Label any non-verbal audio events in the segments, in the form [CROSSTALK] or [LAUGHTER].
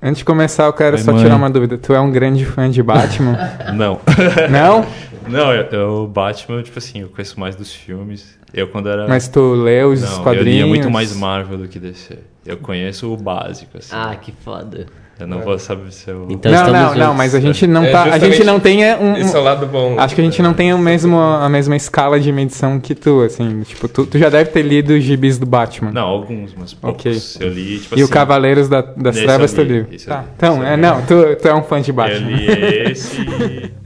Antes de começar, eu quero Oi, só mãe. tirar uma dúvida. Tu é um grande fã de Batman? [LAUGHS] Não. [LAUGHS] Não? Não, eu, eu- o Batman, tipo assim, eu conheço mais dos filmes. Eu quando era. Mas tu leu os não, eu quadrinhos? lia muito mais Marvel do que DC. Eu conheço o básico, assim. Ah, que foda. Eu não vou saber se eu. Então não, não, não, juntos. mas a gente não É, tá. A gente não tem é, um. Esse é o lado bom. Acho que a gente não tem o mesmo, a mesma escala de medição que tu, assim. Tipo, tu, tu já deve ter lido os gibis do Batman. Não, alguns, mas poucos. Ok. Eu li, tipo E o assim. Cavaleiros da- das Trevas eu tu li, eu Tá. Então, eu é, não, tu, tu é um fã de Eu Batman. li esse. [LAUGHS]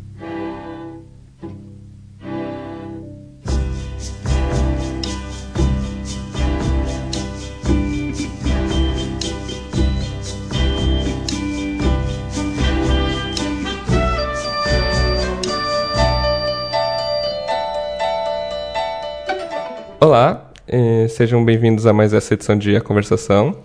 Olá, eh, sejam bem-vindos a mais essa edição de A Conversação.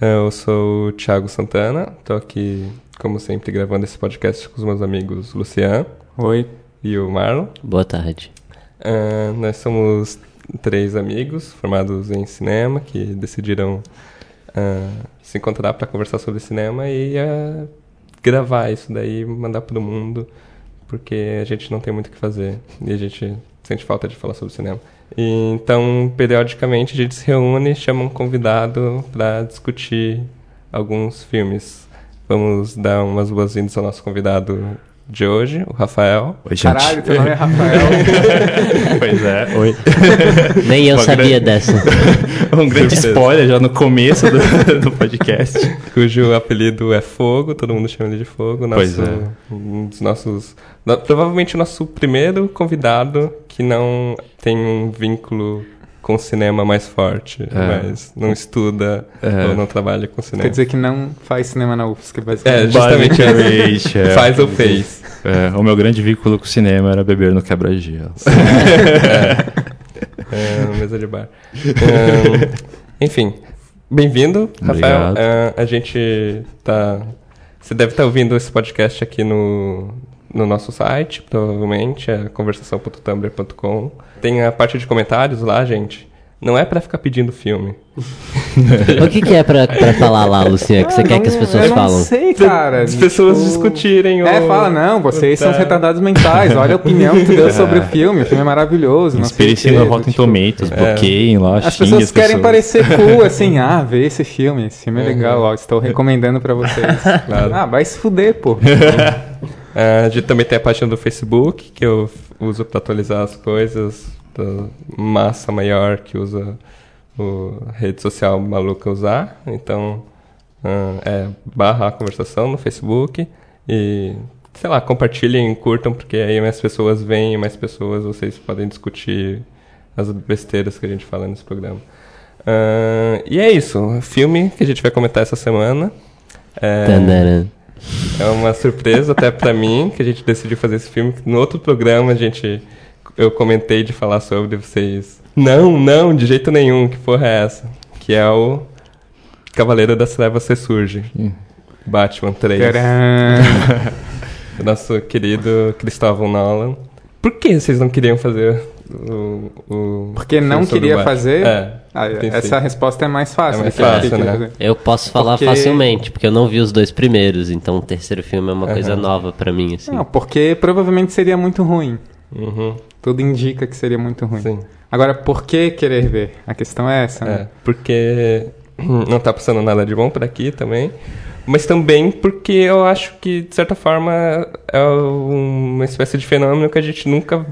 Eh, Eu sou o Thiago Santana, estou aqui, como sempre, gravando esse podcast com os meus amigos Lucian Oi. e o Marlon. Boa tarde. Eh, nós somos três amigos formados em cinema que decidiram eh, se encontrar para conversar sobre cinema e eh, gravar isso daí, mandar para o mundo, porque a gente não tem muito o que fazer e a gente sente falta de falar sobre cinema. E, então, periodicamente a gente se reúne e chama um convidado para discutir alguns filmes. Vamos dar umas boas-vindas ao nosso convidado de hoje, o Rafael. Oi, gente. Caralho, teu nome é Rafael. [LAUGHS] pois é, oi. [LAUGHS] Nem eu Uma sabia grande- dessa. [LAUGHS] Um grande Surpresa. spoiler já no começo do, do podcast. cujo apelido é Fogo, todo mundo chama ele de Fogo. Nosso, Pois é. Um dos nossos. no- provavelmente o nosso primeiro convidado que não tem um vínculo com o cinema mais forte, É. mas não estuda É. ou não trabalha com cinema. Quer dizer que não faz cinema na UFSC, É, basicamente. justamente Basicamente, é. faz ou fez. É, o meu grande vínculo com o cinema era beber no quebra-gelo. [LAUGHS] É, mesa de bar. Enfim, bem-vindo, Rafael. A gente tá. Você deve estar ouvindo esse podcast aqui no, no nosso site, provavelmente, é conversação.tumblr.com. Tem a parte de comentários lá, gente. Não é pra ficar pedindo filme. [LAUGHS] O que, que é pra, pra falar lá, Luciano, que você Ah, quer que as não- pessoas eu não falam? sei, cara. As pessoas Tipo, discutirem É, ou- fala, não, vocês são Tá. retardados mentais. Olha a opinião que tu deu sobre o [LAUGHS] filme. O filme é maravilhoso. não Inspire-se no Rotten tipo, Tomatoes, bloqueiem lá, As pessoas as querem pessoas. parecer [LAUGHS] cool, assim, ah, vê esse filme, esse filme é legal, ó, estou recomendando pra vocês. Claro. Ah, vai se fuder, pô. Ah, a gente também tem a página do Facebook, que eu uso para atualizar as coisas da massa maior que usa o rede social maluca usar. Então, ah, é barra a conversação no Facebook e, sei lá, compartilhem, curtam, porque aí mais pessoas vêm mais pessoas vocês podem discutir as besteiras que a gente fala nesse programa. Ah, e é isso, filme que a gente vai comentar essa semana. É. é uma surpresa até pra mim que a gente decidiu fazer esse filme. No outro programa a gente eu comentei de falar sobre vocês. Não, não, de jeito nenhum. Que porra é essa? Que é o Cavaleiro das Trevas Ressurge. Batman 3. Tcharam. [LAUGHS] O nosso querido Cristóvão Nolan. Por que vocês não queriam fazer o. o Porque não queria fazer? É. Ah, essa resposta é mais fácil. É mais fácil, né? fazer. Eu posso falar Porque- facilmente, porque eu não vi os dois primeiros, então o terceiro filme é uma coisa Aham. nova pra mim, assim. Não, porque provavelmente seria muito ruim. Uhum, Tudo indica que seria muito ruim. sim. Agora, por que querer ver? A questão é essa, É, né? porque [CLEARS THROAT] não tá passando nada de bom por aqui também. Mas também porque eu acho que, de certa forma, é uma espécie de fenômeno que a gente nunca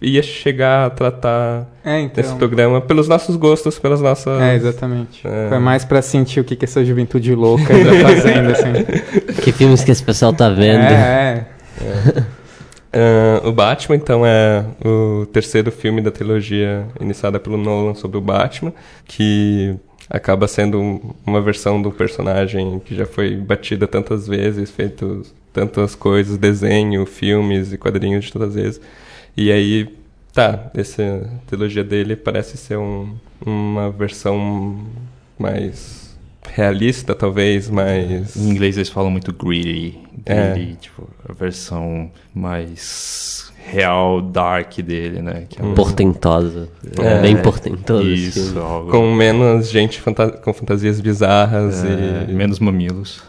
ia chegar a tratar É, então. nesse programa pelos nossos gostos, pelas nossas. É, exatamente. É. Foi mais pra sentir o que, que essa juventude louca ainda [LAUGHS] fazendo, assim. Que filmes que esse pessoal tá vendo? É, é. [LAUGHS] Ah, o Batman, então, é o terceiro filme da trilogia iniciada pelo Nolan sobre o Batman, que acaba sendo um- uma versão do personagem que já foi batida tantas vezes, feito tantas coisas, desenho, filmes e quadrinhos de todas as vezes. E aí, tá, essa trilogia dele parece ser um- uma versão mais realista, talvez, mais... Em inglês eles falam muito greedy. É. greedy, tipo, a versão mais real, dark dele, né? Que é um- Portentosa. É. Bem portentoso esse Isso, algo... Com menos gente fanta- com fantasias bizarras é, e... menos mamilos.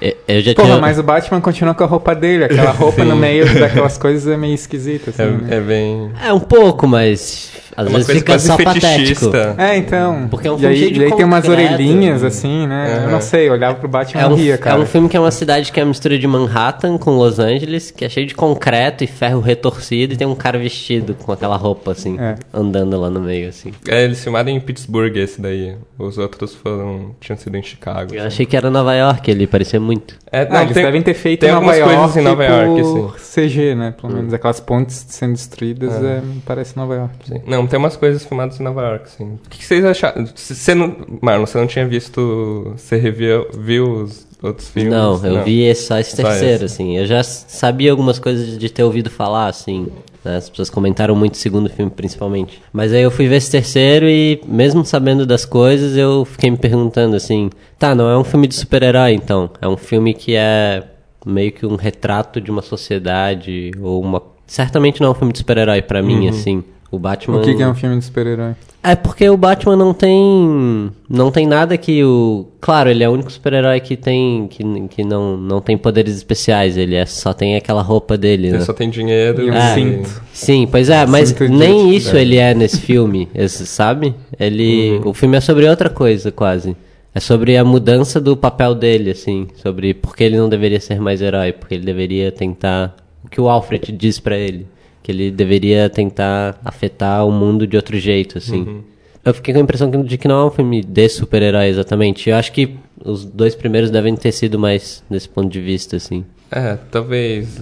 Eu- Eu já Porra, tinha... mas o Batman continua com a roupa dele. Aquela roupa no [LAUGHS] meio daquelas coisas é meio esquisita, assim. né? É, é bem. É um pouco, mas às É uma vezes coisa fica quase só patético. fetichista. É, então. Porque é um e filme aí, cheio de e aí tem umas concreto. orelhinhas, assim, né? Eu não sei, eu olhava pro Batman É e um, ria, é cara. um filme que é uma cidade que é a mistura de Manhattan com Los Angeles, que é cheio de concreto e ferro retorcido, e tem um cara vestido com aquela roupa, assim, É. andando lá no meio, assim. É, eles filmaram em Pittsburgh esse daí. Os outros foram. tinham sido em Chicago. Eu achei que era Nova York, ele parecia muito. É, Ah, eles devem ter feito tem em Nova algumas York coisas em Nova York, por CG, né? Pelo Hum. menos aquelas pontes sendo destruídas, é, me parece Nova York. Sim. Não, tem umas coisas filmadas em Nova York, sim. O que, que vocês acharam? Você não, Marlon, você não tinha visto. Você reviu, viu os outros filmes? Não, eu vi esse- só esse Só terceiro, esse. assim. Eu já sabia algumas coisas de ter ouvido falar, assim. né? As pessoas comentaram muito o segundo filme, principalmente. Mas aí eu fui ver esse terceiro e, mesmo sabendo das coisas, eu fiquei me perguntando, assim... Tá, não é um filme de super-herói, então. É um filme que é meio que um retrato de uma sociedade ou uma... Certamente não é um filme de super-herói pra mim, assim. O Batman... O que, que é um filme de super-herói? É porque o Batman não tem. Não tem nada que o. Claro, ele é o único super-herói que tem. que, que não, não tem poderes especiais. Ele é, só tem aquela roupa dele, Ele né? só tem dinheiro E um É. cinto. Sim, pois é, mas Cinto nem isso ele é nesse filme, esse, sabe? Ele. O filme é sobre outra coisa, quase. É sobre a mudança do papel dele, assim. Sobre por que ele não deveria ser mais herói. Porque ele deveria tentar. O que o Alfred diz pra ele. Que ele deveria tentar afetar o mundo de outro jeito, assim. Eu fiquei com a impressão que- de que não é um filme de super-herói exatamente. Eu acho que os dois primeiros devem ter sido mais desse ponto de vista, assim. É, talvez.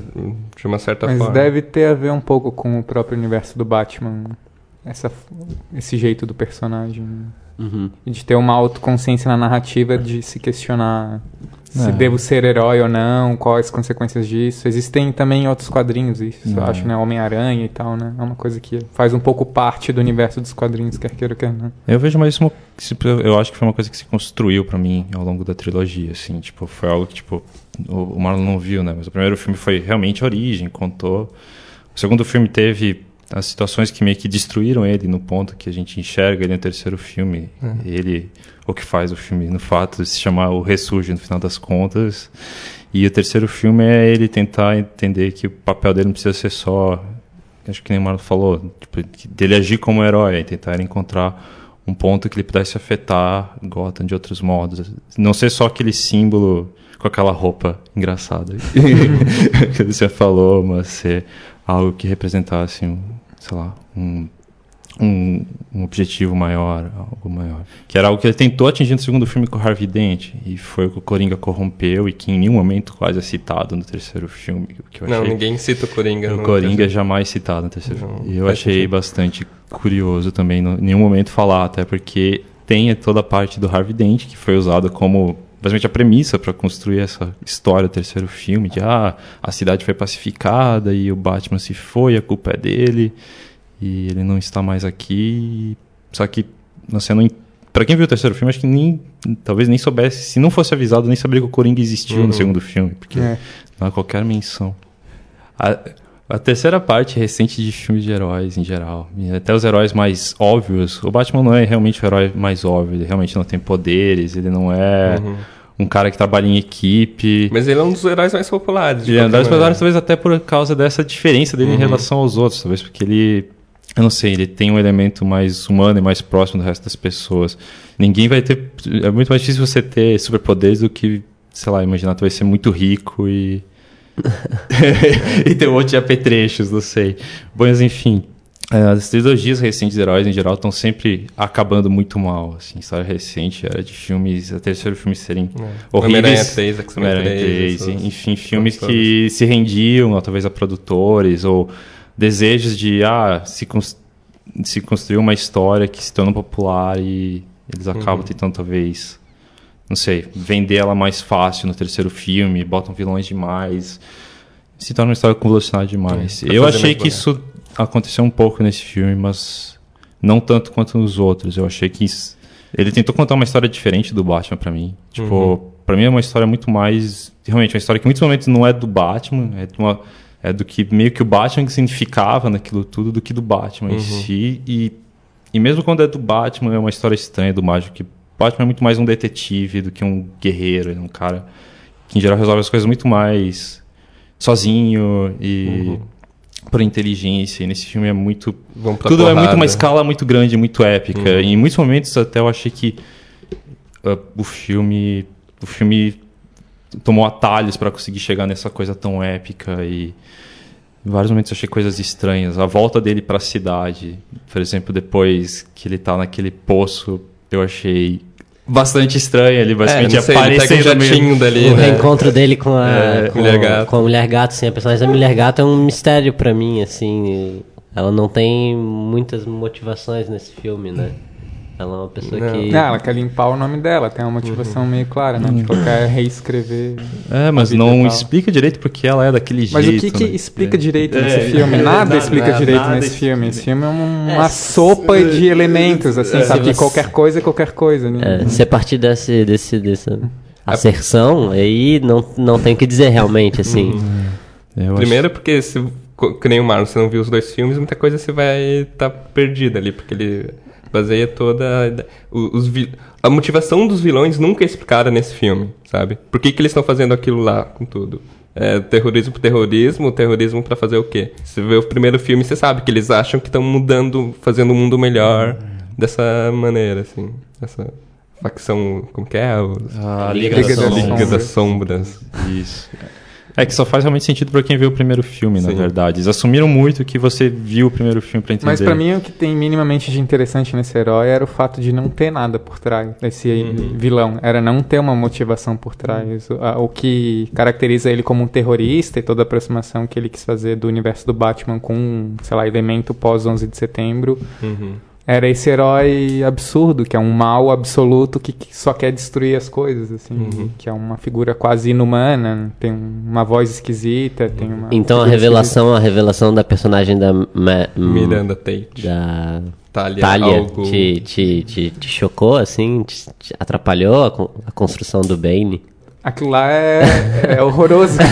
De uma certa Mas forma. deve ter a ver um pouco com o próprio universo do Batman. Essa, esse jeito do personagem. Uhum. E de ter uma autoconsciência na narrativa de se questionar se É. devo ser herói ou não, quais as consequências disso. Existem também outros quadrinhos isso, eu É. acho, né? Homem-Aranha e tal, né? É uma coisa que faz um pouco parte do universo dos quadrinhos, quer queira, quer não. Eu vejo mais uma. se- Eu acho que foi uma coisa que se construiu pra mim ao longo da trilogia, assim. Tipo, foi algo que, tipo, o o Marlon não viu, né? Mas o primeiro filme foi realmente a origem, contou. O segundo filme teve as situações que meio que destruíram ele no ponto que a gente enxerga ele no terceiro filme. Ele, o que faz o filme, no fato de se chamar O Ressurge no final das contas. E o terceiro filme é ele tentar entender que o papel dele não precisa ser só acho que nem o Marlon falou, tipo, dele agir como herói, e tentar encontrar um ponto que ele pudesse afetar Gotham de outros modos. Não ser só aquele símbolo com aquela roupa engraçada [LAUGHS] [LAUGHS] que você falou, mas ser algo que representasse, um, sei lá, um, um, um objetivo maior, algo maior. Que era algo que ele tentou atingir no segundo filme com o Harvey Dent, e foi o que o Coringa corrompeu e que em nenhum momento quase é citado no terceiro filme. Que eu Não, achei ninguém cita o Coringa. o no Coringa é jamais citado no terceiro Não, filme. E eu achei sentido. bastante curioso também, em nenhum momento falar, até porque tem toda a parte do Harvey Dent que foi usada como basicamente a premissa para construir essa história do terceiro filme, de ah, a cidade foi pacificada e o Batman se foi, a culpa é dele e ele não está mais aqui. Só que você não Pra quem viu o terceiro filme, acho que nem. Talvez nem soubesse. Se não fosse avisado, nem saberia que o Coringa existiu Uhum. no segundo filme. Porque É. não há qualquer menção. A, a terceira parte recente de filmes de heróis em geral. Até os heróis mais óbvios. O Batman não é realmente o herói mais óbvio. Ele realmente não tem poderes. Ele não é Uhum. um cara que trabalha em equipe. Mas ele é um dos heróis mais populares. Ele é um dos maneira. personagens, talvez até por causa dessa diferença dele em Uhum. relação aos outros. Talvez porque ele. Eu não sei, ele tem um elemento mais humano e mais próximo do resto das pessoas. Ninguém vai ter. É muito mais difícil você ter superpoderes do que, sei lá, imaginar talvez ser muito rico e. [LAUGHS] e ter um monte de apetrechos, não sei. Bom, mas enfim. é, As trilogias recentes de heróis, em geral, estão sempre acabando muito mal. Assim, história recente era de filmes, a terceiro filme serem É. horríveis. Homem-Aranha 3, X-Men Homem-Aranha 3, 3, essas- enfim, filmes que se rendiam, talvez a produtores, ou desejos de ah, se, cons- se construir uma história que se torna popular e eles acabam Uhum. tentando talvez, não sei, vender ela mais fácil no terceiro filme, botam vilões demais, se torna uma história com velocidade demais. É, Eu achei que isso aconteceu um pouco nesse filme, mas não tanto quanto nos outros. Eu achei que isso- ele tentou contar uma história diferente do Batman pra mim. Tipo, Uhum. pra mim é uma história muito mais. Realmente, uma história que em muitos momentos não é do Batman, é, uma- é do que meio que o Batman que significava naquilo tudo do que do Batman em Uhum. si. E, e mesmo quando é do Batman, é uma história estranha do mágico que Batman é muito mais um detetive do que um guerreiro, ele é um cara que em geral resolve as coisas muito mais sozinho e por inteligência. E nesse filme é muito tudo é muito porrada. uma escala muito grande, muito épica. E em muitos momentos até eu achei que uh, o filme o filme tomou atalhos para conseguir chegar nessa coisa tão épica e em vários momentos eu achei coisas estranhas. A volta dele para a cidade, por exemplo, depois que ele tá naquele poço, eu achei bastante estranho. Ele É, basicamente não sei, um aparecendo jatinho dali, o né? reencontro dele com a, É, com, Mulher Gato. com a Mulher Gato, assim, a personagem da Mulher Gato é um mistério pra mim, assim. Ela não tem muitas motivações nesse filme, né? Ela é uma pessoa Não. que. Ah, ela quer limpar o nome dela, tem uma motivação meio clara, né? Tipo, ela quer reescrever. É, mas não explica direito porque ela é daquele Mas jeito. o que, que né? explica É. direito É, nesse filme? é, Nada, explica nada, direito nada nesse explica filme. Esse filme é É, uma sopa de elementos, assim, É, sabe? você- qualquer coisa é qualquer coisa, né? É, se a partir desse, desse, dessa asserção, aí não, não tem o que dizer realmente, assim. Eu Primeiro porque, se, que nem o Marlon, você não viu os dois filmes, muita coisa você vai estar perdida ali, porque ele baseia toda os vi- a motivação dos vilões nunca é explicada nesse filme, sabe? Por que, que eles estão fazendo aquilo lá com tudo? É, terrorismo por terrorismo, terrorismo pra fazer o quê? Você vê o primeiro filme, você sabe que eles acham que estão mudando, fazendo o mundo melhor dessa maneira, assim. Essa facção, como que é? Os- A Liga Liga, das das Sombras. Liga das Sombras. Isso. É que só faz realmente sentido pra quem viu o primeiro filme, na Sim. verdade. Eles assumiram muito que você viu o primeiro filme pra entender. Mas pra mim o que tem minimamente de interessante nesse herói era o fato de não ter nada por trás desse Uhum. vilão. Era não ter uma motivação por trás. O que caracteriza ele como um terrorista e toda a aproximação que ele quis fazer do universo do Batman com, sei lá, elemento pós 11 de setembro. Uhum. Era esse herói absurdo, que é um mal absoluto que, que só quer destruir as coisas, assim. Uhum. Que é uma figura quase inumana, tem uma voz esquisita, tem uma... Então a revelação, a revelação da personagem da Ma- Miranda Tate. da Talia, Talia algo... te, te, te, te chocou, assim? Te, te atrapalhou a, con- a construção do Bane? Aquilo lá é, é horroroso. [LAUGHS]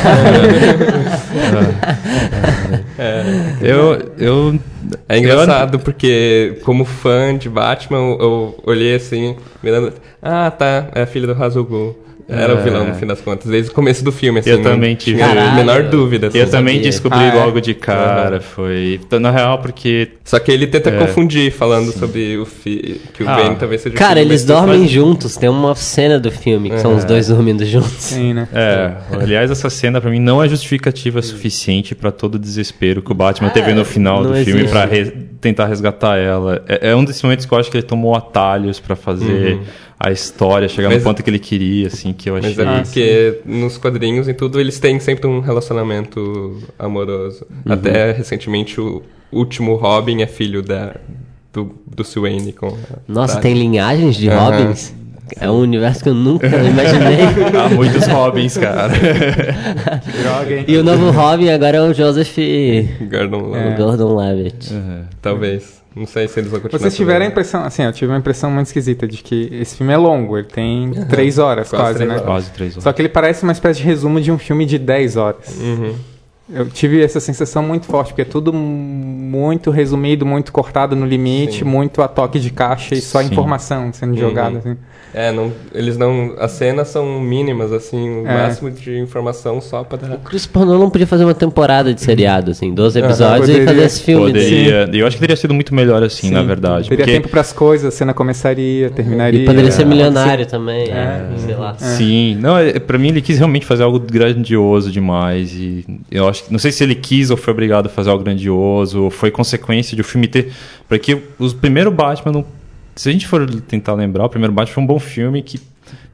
Eu, eu, É engraçado porque, como fã de Batman, eu, eu olhei assim, mirando. Ah, tá, é a filha do Hazal Ghul. Era o vilão, no fim das contas, desde o começo do filme, assim. Eu não também tive- a Caralho. menor dúvida. assim. eu também sabia. descobri Ah, é? logo de cara. Foi. então, Na real, porque. Só que ele tenta É. confundir, falando sobre o fi... que o Ah. Ben talvez seja Cara, eles mas- dormem juntos. Tem uma cena do filme que são os dois dormindo juntos. Sim, né? É, aliás, essa cena pra mim não é justificativa suficiente pra todo o desespero que o Batman teve no final do filme existe. pra re- tentar resgatar ela. É, é um desses momentos que eu acho que ele tomou atalhos pra fazer a história chegar Mas- no ponto que ele queria, assim, que eu achei. Mas é Ah, porque nos quadrinhos e tudo eles têm sempre um relacionamento amoroso. Uhum. Até recentemente o último Robin é filho da, do, do Wayne com Nossa, Talia. tem linhagens de Aham. Robins. É um universo que eu nunca imaginei. [LAUGHS] Há muitos Robins, cara. [LAUGHS] Droga, hein? e o novo Robin agora é o Joseph Gordon É. Levitt. Gordon Levitt. Talvez. Não sei se eles vão continuar. Vocês tiveram a impressão, assim, eu tive uma impressão muito esquisita de que esse filme é longo, ele tem três horas Quase quase, três né? horas. Quase três horas. Só que ele parece uma espécie de resumo de um filme de 10 horas. Uhum. Eu tive essa sensação muito forte, porque é tudo muito resumido, muito cortado no limite, Sim. muito a toque de caixa e só Sim. informação sendo jogada. Assim. É, não, eles não. As cenas são mínimas, assim, o É. máximo de informação só pra dar. O Christopher Nolan podia fazer uma temporada de seriado, assim, 12 episódios e poderia. fazer esse filme. Poderia. Eu acho que teria sido muito melhor assim, na verdade. Teria porque- tempo para as coisas, a cena começaria, terminaria. E poderia ser É. milionário também, É. sei lá. Sim, não, é, pra mim ele quis realmente fazer algo grandioso demais e eu acho que não sei se ele quis ou foi obrigado a fazer algo grandioso ou foi consequência de o filme ter, porque o primeiro Batman, não- se a gente for tentar lembrar, o primeiro Batman foi um bom filme que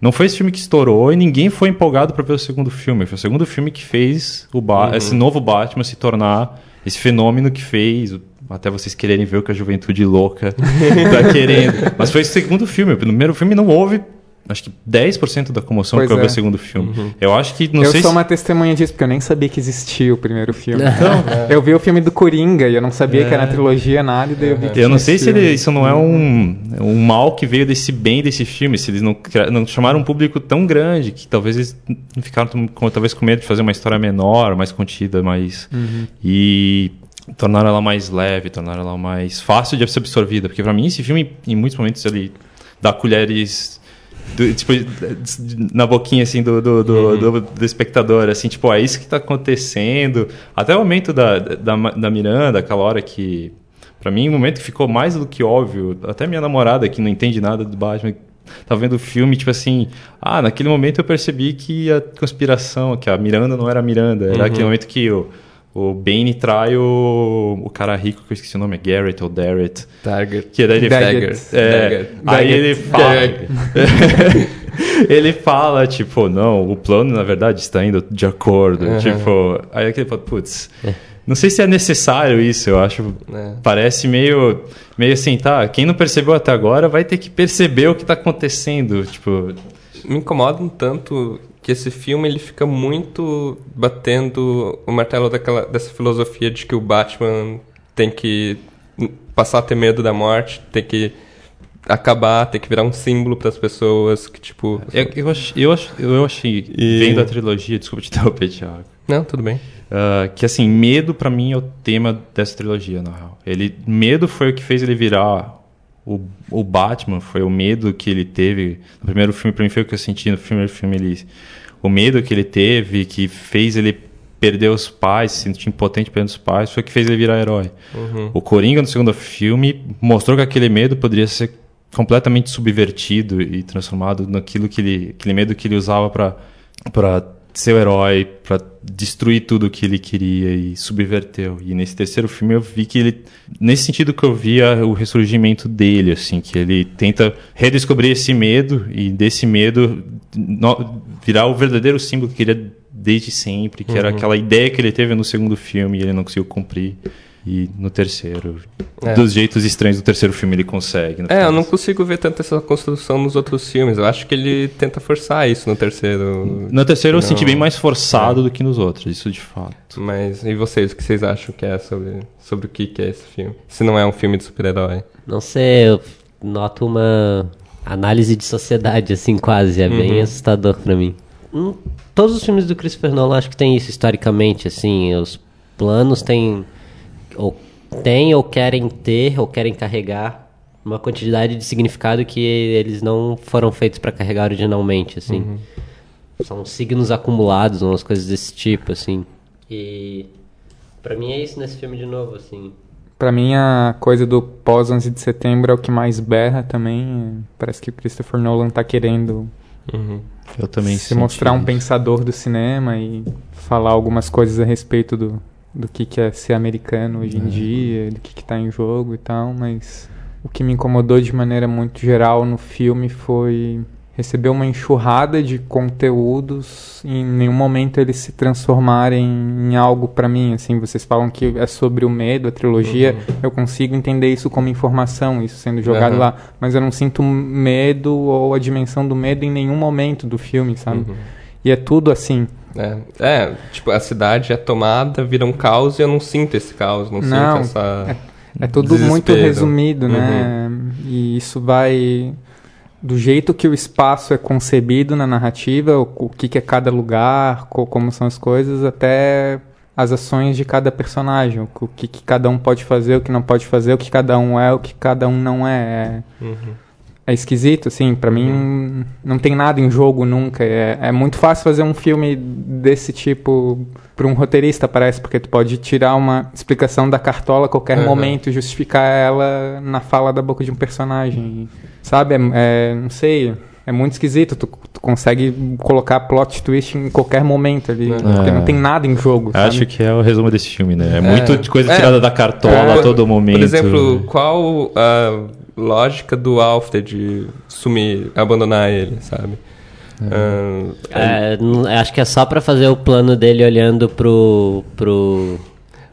não foi esse filme que estourou e ninguém foi empolgado para ver o segundo filme. Foi o segundo filme que fez o ba Uhum. esse novo Batman se tornar esse fenômeno que fez, até vocês quererem ver o que a juventude louca [LAUGHS] tá querendo. Mas foi o segundo filme. O primeiro filme não houve, acho que 10% da comoção Pois que houve é. o segundo filme. Eu acho que, não eu sei sou se... uma testemunha disso, porque eu nem sabia que existia o primeiro filme. [LAUGHS] Então, [LAUGHS] Eu vi o filme do Coringa e eu não sabia que era trilogia, nada, e daí eu vi que Eu não sei se ele- isso não é um, um mal que veio desse bem desse filme, se eles não, não chamaram um público tão grande que talvez eles não ficaram com, talvez com medo de fazer uma história menor, mais contida, mais e tornaram ela mais leve, tornaram ela mais fácil de ser absorvida, porque pra mim esse filme em muitos momentos ele dá colheres do, tipo, na boquinha assim do, do, do, uhum. do, do, espectador, assim, tipo, ó, é isso que tá acontecendo. Até o momento da, da, da Miranda, aquela hora que. Pra mim, o momento que ficou mais do que óbvio, até minha namorada que não entende nada do Batman, tá vendo o filme, tipo assim, ah, naquele momento eu percebi que a conspiração, que a Miranda não era a Miranda, era uhum. aquele momento que o, o Bane trai o, o cara rico, que eu esqueci o nome, é Garrett ou Darrett. Target. Que daí ele Dagger. É, Aí ele fala... [LAUGHS] ele fala, tipo, não, o plano, na verdade, está indo de acordo. Uhum. Tipo, aí aquele fala, putz... É. Não sei se é necessário isso, eu acho. É. Parece meio, meio assim, tá? Quem não percebeu até agora vai ter que perceber o que está acontecendo. Tipo. Me incomoda um tanto que esse filme ele fica muito batendo o martelo daquela, dessa filosofia de que o Batman tem que passar a ter medo da morte, tem que acabar, tem que virar um símbolo para as pessoas que tipo. Eu, eu, ach, eu, ach, eu achei e... vendo a trilogia, desculpa te interromper, Thiago. Não, tudo bem. Uh, que assim, medo para mim é o tema dessa trilogia, na real. Ele, medo foi o que fez ele virar o, o Batman, foi o medo que ele teve. No primeiro filme, para mim, foi o que eu senti no primeiro filme. Ele, o medo que ele teve, que fez ele perder os pais, se sentir impotente perante os pais, foi o que fez ele virar herói. Uhum. O Coringa, no segundo filme, mostrou que aquele medo poderia ser completamente subvertido e transformado naquilo que ele, aquele medo que ele usava para ser o herói, para destruir tudo o que ele queria e subverteu. E nesse terceiro filme eu vi que ele, nesse sentido que eu via o ressurgimento dele, assim, que ele tenta redescobrir esse medo e desse medo no, virar o verdadeiro símbolo que queria desde sempre, que uhum. era aquela ideia que ele teve no segundo filme e ele não conseguiu cumprir. E no terceiro, é. dos jeitos estranhos do terceiro filme ele consegue. É, eu não consigo ver tanto essa construção nos outros filmes. Eu acho que ele tenta forçar isso no terceiro. No terceiro não... eu senti bem mais forçado é. do que nos outros, isso de fato. Mas e vocês, o que vocês acham que é sobre, sobre o que, que é esse filme? Se não é um filme de super-herói? Não sei, eu noto uma análise de sociedade, assim, quase. É uhum. bem assustador para mim. Hum, todos os filmes do Christopher Nolan acho que tem isso historicamente, assim. Os planos têm ou têm ou querem ter ou querem carregar uma quantidade de significado que eles não foram feitos para carregar originalmente, assim. Uhum. São signos acumulados, umas coisas desse tipo, assim. E para mim é isso nesse filme de novo, assim. Para mim a coisa do pós 11 de setembro é o que mais berra também. Parece que o Christopher Nolan tá querendo uhum. Eu também se mostrar um pensador do cinema e falar algumas coisas a respeito do, do que, que é ser americano hoje em uhum. dia, do que está em jogo e tal, mas o que me incomodou de maneira muito geral no filme foi receber uma enxurrada de conteúdos e em nenhum momento eles se transformarem em algo para mim assim vocês falam que é sobre o medo a trilogia uhum. eu consigo entender isso como informação isso sendo jogado uhum. lá mas eu não sinto medo ou a dimensão do medo em nenhum momento do filme sabe uhum. e é tudo assim é, é, tipo, a cidade é tomada, vira um caos e eu não sinto esse caos, não, não sinto essa. É, é tudo desespero. muito resumido, né? Uhum. E isso vai. Do jeito que o espaço é concebido na narrativa, o, o que, que é cada lugar, co, como são as coisas, até as ações de cada personagem, o, que, que, cada um pode fazer, o que não pode fazer, o que cada um é, o que cada um não é. é uhum é esquisito, assim, para mim uhum. não tem nada em jogo nunca. É, é muito fácil fazer um filme desse tipo para um roteirista, parece, porque tu pode tirar uma explicação da cartola a qualquer uhum. momento e justificar ela na fala da boca de um personagem. Sabe? É, é não sei. É muito esquisito. Tu, tu, consegue colocar plot twist em qualquer momento ali. É. Porque não tem nada em jogo. Sabe? Acho que é o resumo desse filme, né? É, é. muito coisa é. tirada da cartola a todo momento. Por exemplo, qual. Uh, lógica do Alfred sumir, abandonar ele, sabe? É. Uh, é, acho que é só para fazer o plano dele olhando pro pro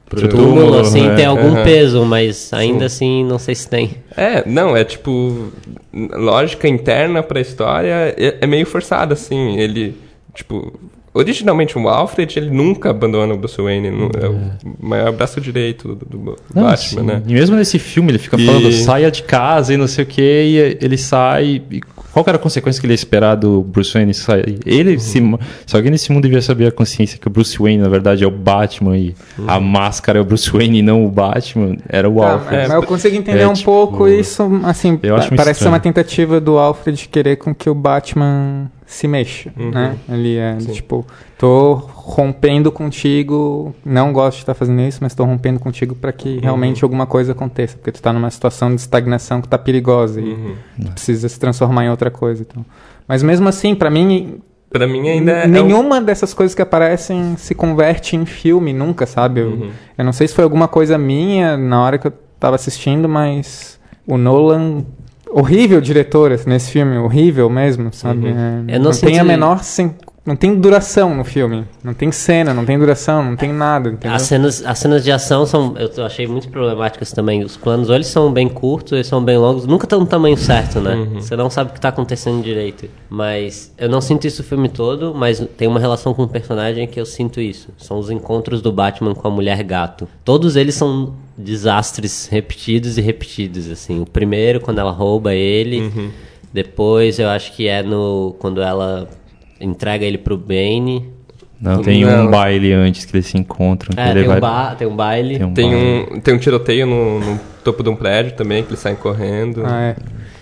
pro túmulo, túmulo assim é, tem algum uhum. peso, mas ainda Sim. assim não sei se tem. É, não, é tipo lógica interna para a história é, é, meio forçada assim, ele tipo Originalmente, o Alfred, ele nunca abandona o Bruce Wayne. É o maior braço direito do, do não, Batman, sim. né? E mesmo nesse filme, ele fica e... falando, saia de casa e não sei o que, e ele sai... E qual era a consequência que ele ia esperar do Bruce Wayne sair? Ele, uhum. se, se alguém nesse mundo devia saber a consciência que o Bruce Wayne, na verdade, é o Batman e uhum. a máscara é o Bruce Wayne e não o Batman, era o ah, Alfred. É, mas eu consigo entender é, um tipo, pouco isso, assim, parece estranho. ser uma tentativa do Alfred querer com que o Batman se mexa, uhum. né? Ele é Sim. tipo, tô rompendo contigo, não gosto de estar fazendo isso, mas tô rompendo contigo para que uhum. realmente alguma coisa aconteça, porque tu tá numa situação de estagnação que tá perigosa uhum. e precisa se transformar em outra coisa, então. Mas mesmo assim, para mim, para mim ainda é nenhuma um... dessas coisas que aparecem se converte em filme nunca, sabe? Eu, uhum. eu não sei se foi alguma coisa minha na hora que eu tava assistindo, mas o Nolan horrível diretor nesse filme, horrível mesmo, sabe? Uhum. É, não, não tem a menor sen não tem duração no filme. Não tem cena, não tem duração, não tem nada. Entendeu? As cenas, as cenas de ação são. Eu achei muito problemáticas também. Os planos, ou eles são bem curtos, ou eles são bem longos. Nunca estão no tamanho certo, né? Uhum. Você não sabe o que está acontecendo direito. Mas eu não sinto isso o filme todo, mas tem uma relação com o personagem que eu sinto isso. São os encontros do Batman com a mulher gato. Todos eles são desastres repetidos e repetidos, assim. O primeiro, quando ela rouba ele. Uhum. Depois, eu acho que é no quando ela entrega ele pro Bane. Não, tem não. um baile antes que eles se encontram. É, tem, vai... um ba tem um baile. Tem um, tem baile. um, tem um tiroteio no, no, topo de um prédio também, que eles saem correndo. Ah, é.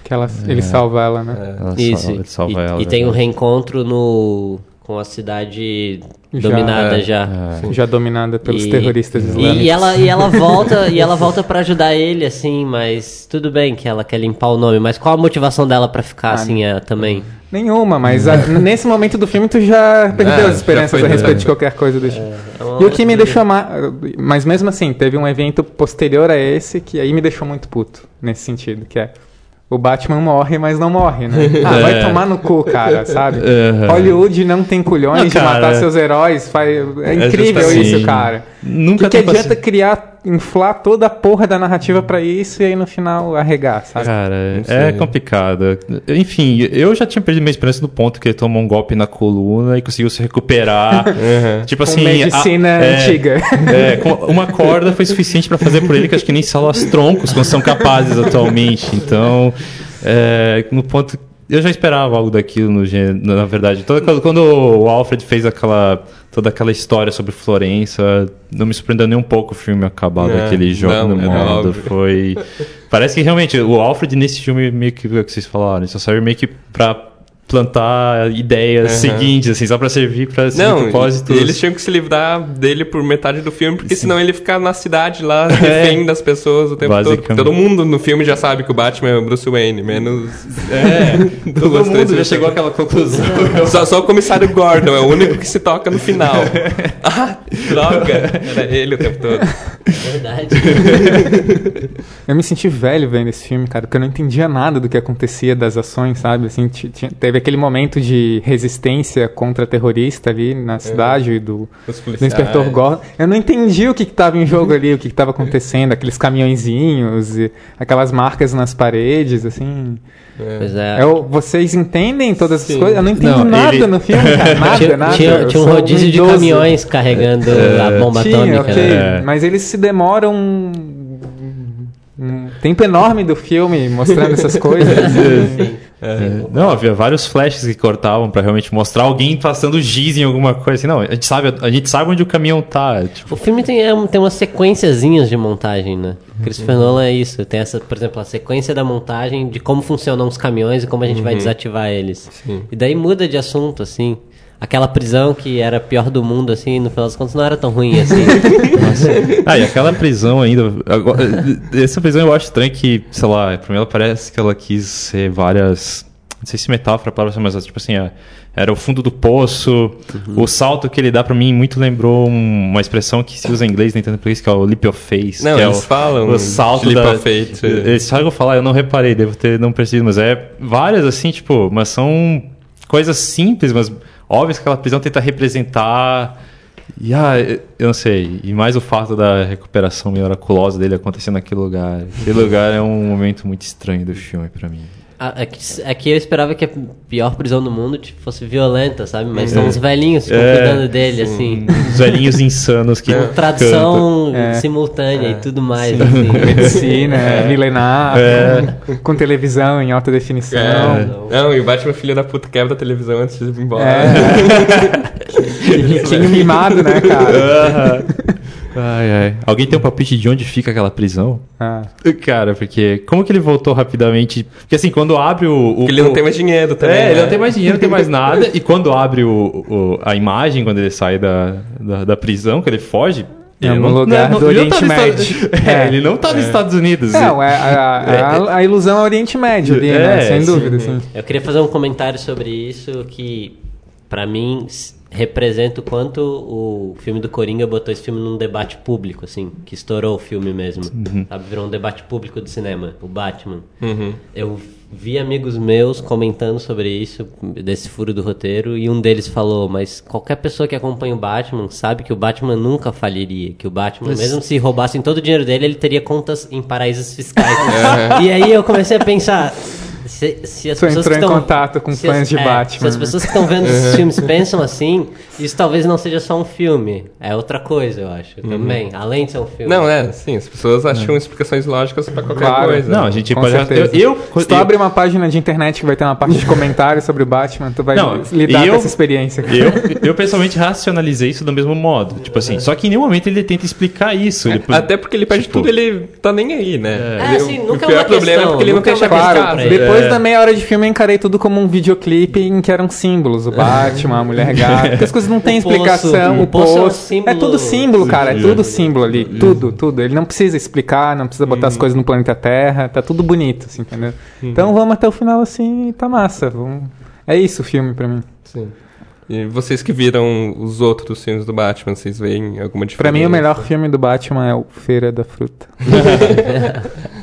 Que ela, é. ele salva ela, né? É. Ela Isso. Salva, salva e, ela. E tem um reencontro no com a cidade já, dominada é, já. É. Já dominada pelos e, terroristas islâmicos. E ela, e ela [LAUGHS] volta e ela volta para ajudar ele, assim, mas tudo bem que ela quer limpar o nome, mas qual a motivação dela para ficar ah, assim é, também? Nenhuma, mas a, nesse momento do filme tu já perdeu é, as esperanças a respeito de qualquer coisa do tipo. É, e o que me deixou. Mas mesmo assim, teve um evento posterior a esse que aí me deixou muito puto nesse sentido, que é o Batman morre, mas não morre, né? [LAUGHS] Ah, é. vai tomar no cu, cara, sabe? Uhum. Hollywood não tem culhões não, de matar seus heróis. Faz... É, é incrível isso, cara. Nunca que, que adianta criar, inflar toda a porra da narrativa para isso e aí no final arregar, sabe? Cara, é complicado. Enfim, eu já tinha perdido minha esperança no ponto que ele tomou um golpe na coluna e conseguiu se recuperar. [LAUGHS] uhum. Tipo assim. Com medicina a, é, antiga. É, [LAUGHS] uma corda foi suficiente para fazer por ele que acho que nem salas troncos não são capazes atualmente. Então, é, no ponto eu já esperava algo daquilo no na verdade. Toda, quando o Alfred fez aquela toda aquela história sobre Florença, não me surpreendeu nem um pouco o filme acabar é, daquele jogo no modo. Foi parece que realmente o Alfred nesse filme meio que o que vocês falaram, só serve meio que para plantar ideias uhum. seguintes, assim, só pra servir pra seguir Não, propósitos. eles tinham que se livrar dele por metade do filme, porque Sim. senão ele fica na cidade lá, [LAUGHS] refém é. das pessoas o tempo todo. Todo mundo no filme já sabe que o Batman é o Bruce Wayne, menos... [LAUGHS] É, [LAUGHS] todo mundo já chegou àquela conclusão. só, só o comissário Gordon é o único que se toca no final. ah, droga! Era ele o tempo todo. Verdade. eu me senti velho vendo esse filme, cara, porque eu não entendia nada do que acontecia das ações, sabe? Assim, teve aquele momento de resistência contra terrorista ali na é. cidade é. do, do inspetor Gordon. Eu não entendi o que estava em jogo ali, o que estava acontecendo, aqueles caminhõezinhos e aquelas marcas nas paredes, assim. É. Eu, vocês entendem todas essas coisas? Eu não entendo não, nada ele... no filme, cara. [LAUGHS] Nada, tinha, nada. Tinha, tinha um rodízio de caminhões carregando é. a bomba tinha, atômica. Okay. Né? Mas eles se demoram um tempo enorme do filme mostrando essas coisas. [LAUGHS] Sim. É, não, havia vários flashes que cortavam para realmente mostrar alguém passando giz em alguma coisa. Assim, não, a gente sabe, a gente sabe onde o caminhão tá. Tipo... O filme tem, é, tem umas sequenciazinhas de montagem, né? Uhum. Christopher Nolan é isso. Tem essa, por exemplo, a sequência da montagem de como funcionam os caminhões e como a gente uhum. vai desativar eles. Sim. E daí muda de assunto, assim aquela prisão que era a pior do mundo, assim, no final das contas não era tão ruim assim. [LAUGHS] ah, e aquela prisão ainda. Agora, essa prisão eu acho estranho que, sei lá, pra mim ela parece que ela quis ser várias. Não sei se metáfora para você, mas tipo assim, é, era o fundo do poço. Uhum. O salto que ele dá para mim muito lembrou uma expressão que se usa em inglês, não entendo por isso, que é o leap of faith. Não, que eles é o, falam o salto leap da, of faith. Eles sabem falar, eu não reparei, devo ter não percebido, mas é várias assim, tipo, mas são coisas simples, mas óbvio que aquela prisão tenta representar. E ah, eu não sei. E mais o fato da recuperação miraculosa dele acontecer naquele lugar. Aquele lugar é um momento muito estranho do filme para mim. Aqui, aqui eu esperava que a pior prisão do mundo tipo, fosse violenta, sabe? Mas são os velhinhos que ficam cuidando dele, assim. Os velhinhos insanos que. Com tradução simultânea e tudo mais. Com assim. [LAUGHS] medicina, milenar, com, com televisão em alta definição. Não, e o Batman filho da puta quebra a televisão antes de ir embora. [LAUGHS] Riquinho mimado, né, cara? Ai, ai. Alguém tem um palpite de onde fica aquela prisão? Ah. Cara, porque como que ele voltou rapidamente? Porque assim, quando abre o. o Porque ele não tem mais dinheiro também. É, ele né? não tem mais dinheiro, não tem mais nada. [LAUGHS] E quando abre o, o- a imagem, quando ele sai da, da, da prisão, que ele foge. É ele um não, lugar não- do ele tá Oriente nos Estados- Médio. [LAUGHS] É, É. ele não tá nos Estados Unidos. Não, é, a, [LAUGHS] a- a ilusão é Oriente Médio ali, né? É, Sem sim. dúvida, assim. Eu queria fazer um comentário sobre isso que, pra mim, representa o quanto o filme do Coringa botou esse filme num debate público, assim, que estourou o filme mesmo. Sabe, virou um debate público do cinema, o Batman. Eu vi amigos meus comentando sobre isso, desse furo do roteiro, e um deles falou, mas qualquer pessoa que acompanha o Batman sabe que o Batman nunca faliria, que o Batman, mesmo se roubassem todo o dinheiro dele, ele teria contas em paraísos fiscais. [LAUGHS] e aí eu comecei a pensar... Se, se as pessoas entrou que em tão- contato com fãs as- de é, Batman, Se as né? pessoas que estão vendo esses filmes pensam assim, isso talvez não seja só um filme. É outra coisa, eu acho, também. Além de ser um filme. Não, é, sim, as pessoas acham explicações lógicas pra qualquer Claro. coisa. Não, a gente Com pode. certeza. Eu, eu, Se tu abre uma página de internet que vai ter uma parte de comentários sobre o Batman, tu vai Não, lidar eu- com essa experiência. cara. Eu, eu pessoalmente racionalizei isso do mesmo modo. Tipo assim, só que em nenhum momento ele tenta explicar isso. Ele, Até porque ele perde Tipo- tudo, ele tá nem aí, né? É, Ele- assim, o nunca é pior uma problema é questão, porque ele nunca é questão claro. ele. Depois É. da meia hora de filme, eu encarei tudo como um videoclipe em que eram símbolos. O Batman, a mulher gata. [LAUGHS] Porque as coisas não têm O poço, explicação. o poço é um. É tudo símbolo, cara. É tudo símbolo ali. Tudo, tudo. Ele não precisa explicar, não precisa botar as coisas no planeta Terra. Tá tudo bonito, assim, entendeu? Então vamos até o final assim e tá massa. Vamos... É isso o filme pra mim. Sim. E vocês que viram os outros filmes do Batman, vocês veem alguma diferença? Pra mim, o melhor filme do Batman é o Feira da Fruta. [LAUGHS]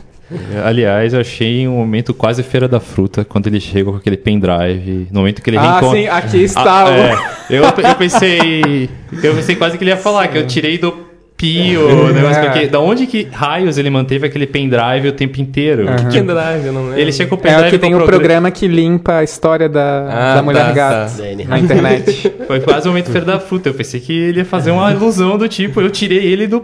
aliás, eu achei um momento quase feira da fruta quando ele chega com aquele pendrive. No momento que ele Ah, reencontra. sim, aqui está. Ah, é. eu, eu pensei. Eu pensei quase que ele ia falar, que eu tirei do pio, o negócio, É. porque da onde que raios ele manteve aquele pendrive o tempo inteiro? Aham. Que drive, eu não lembro. Ele chega com o É pendrive o que tem o programa que limpa a história da, Ah, da mulher tá, gata tá. Da na internet. [LAUGHS] Foi quase o momento feira da fruta. Eu pensei que ele ia fazer uma ilusão do tipo, eu tirei ele do.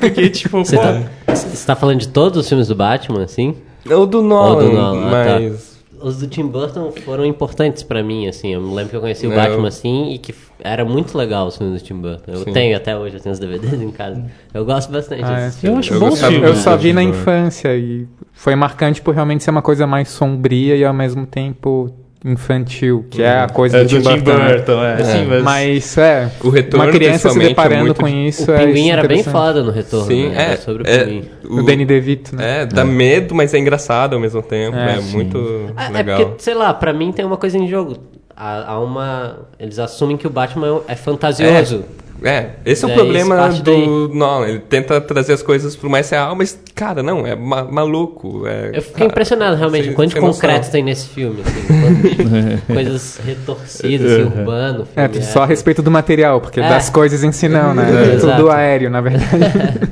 Porque, tipo, Você pô, tá, você tá falando de todos os filmes do Batman, assim? Ou do Nolan, Ou do Nolan, ah, tá. mas... Os do Tim Burton foram importantes pra mim, assim. Eu me lembro que eu conheci o Não. Batman assim e que era muito legal os filmes do Tim Burton. Eu Sim. tenho até hoje, eu tenho os DVDs em casa. Eu gosto bastante Ah, desses é. Eu filmes. acho Eu gostava filmes. Eu só vi na infância e foi marcante por realmente ser uma coisa mais sombria e ao mesmo tempo infantil, que é a coisa É do, Tim Burton. né? é. Sim, mas- Mas é, O retorno, uma criança se principalmente, é deparando muito com isso O é Pinguim era bem foda no retorno, Sim, né? é, sobre o é, Pinguim. O Danny DeVito, né? É, dá medo, mas é engraçado ao mesmo tempo. É, É, muito Ah, É legal. porque, sei lá, pra mim tem uma coisa em jogo. Há, há uma... Eles assumem que o Batman é fantasioso. É, esse é o problema do Nolan. Ele tenta trazer as coisas pro mais real, mas, cara, não, é ma- maluco. É, Eu fiquei impressionado, realmente, sem- o quanto de sem noção. concreto tem nesse filme. Assim, quanto de [LAUGHS] coisas retorcidas, assim, urbano. o É, tudo só a respeito do material, porque É. das coisas em si não, né? [LAUGHS] É, É, tudo aéreo, na verdade. [LAUGHS]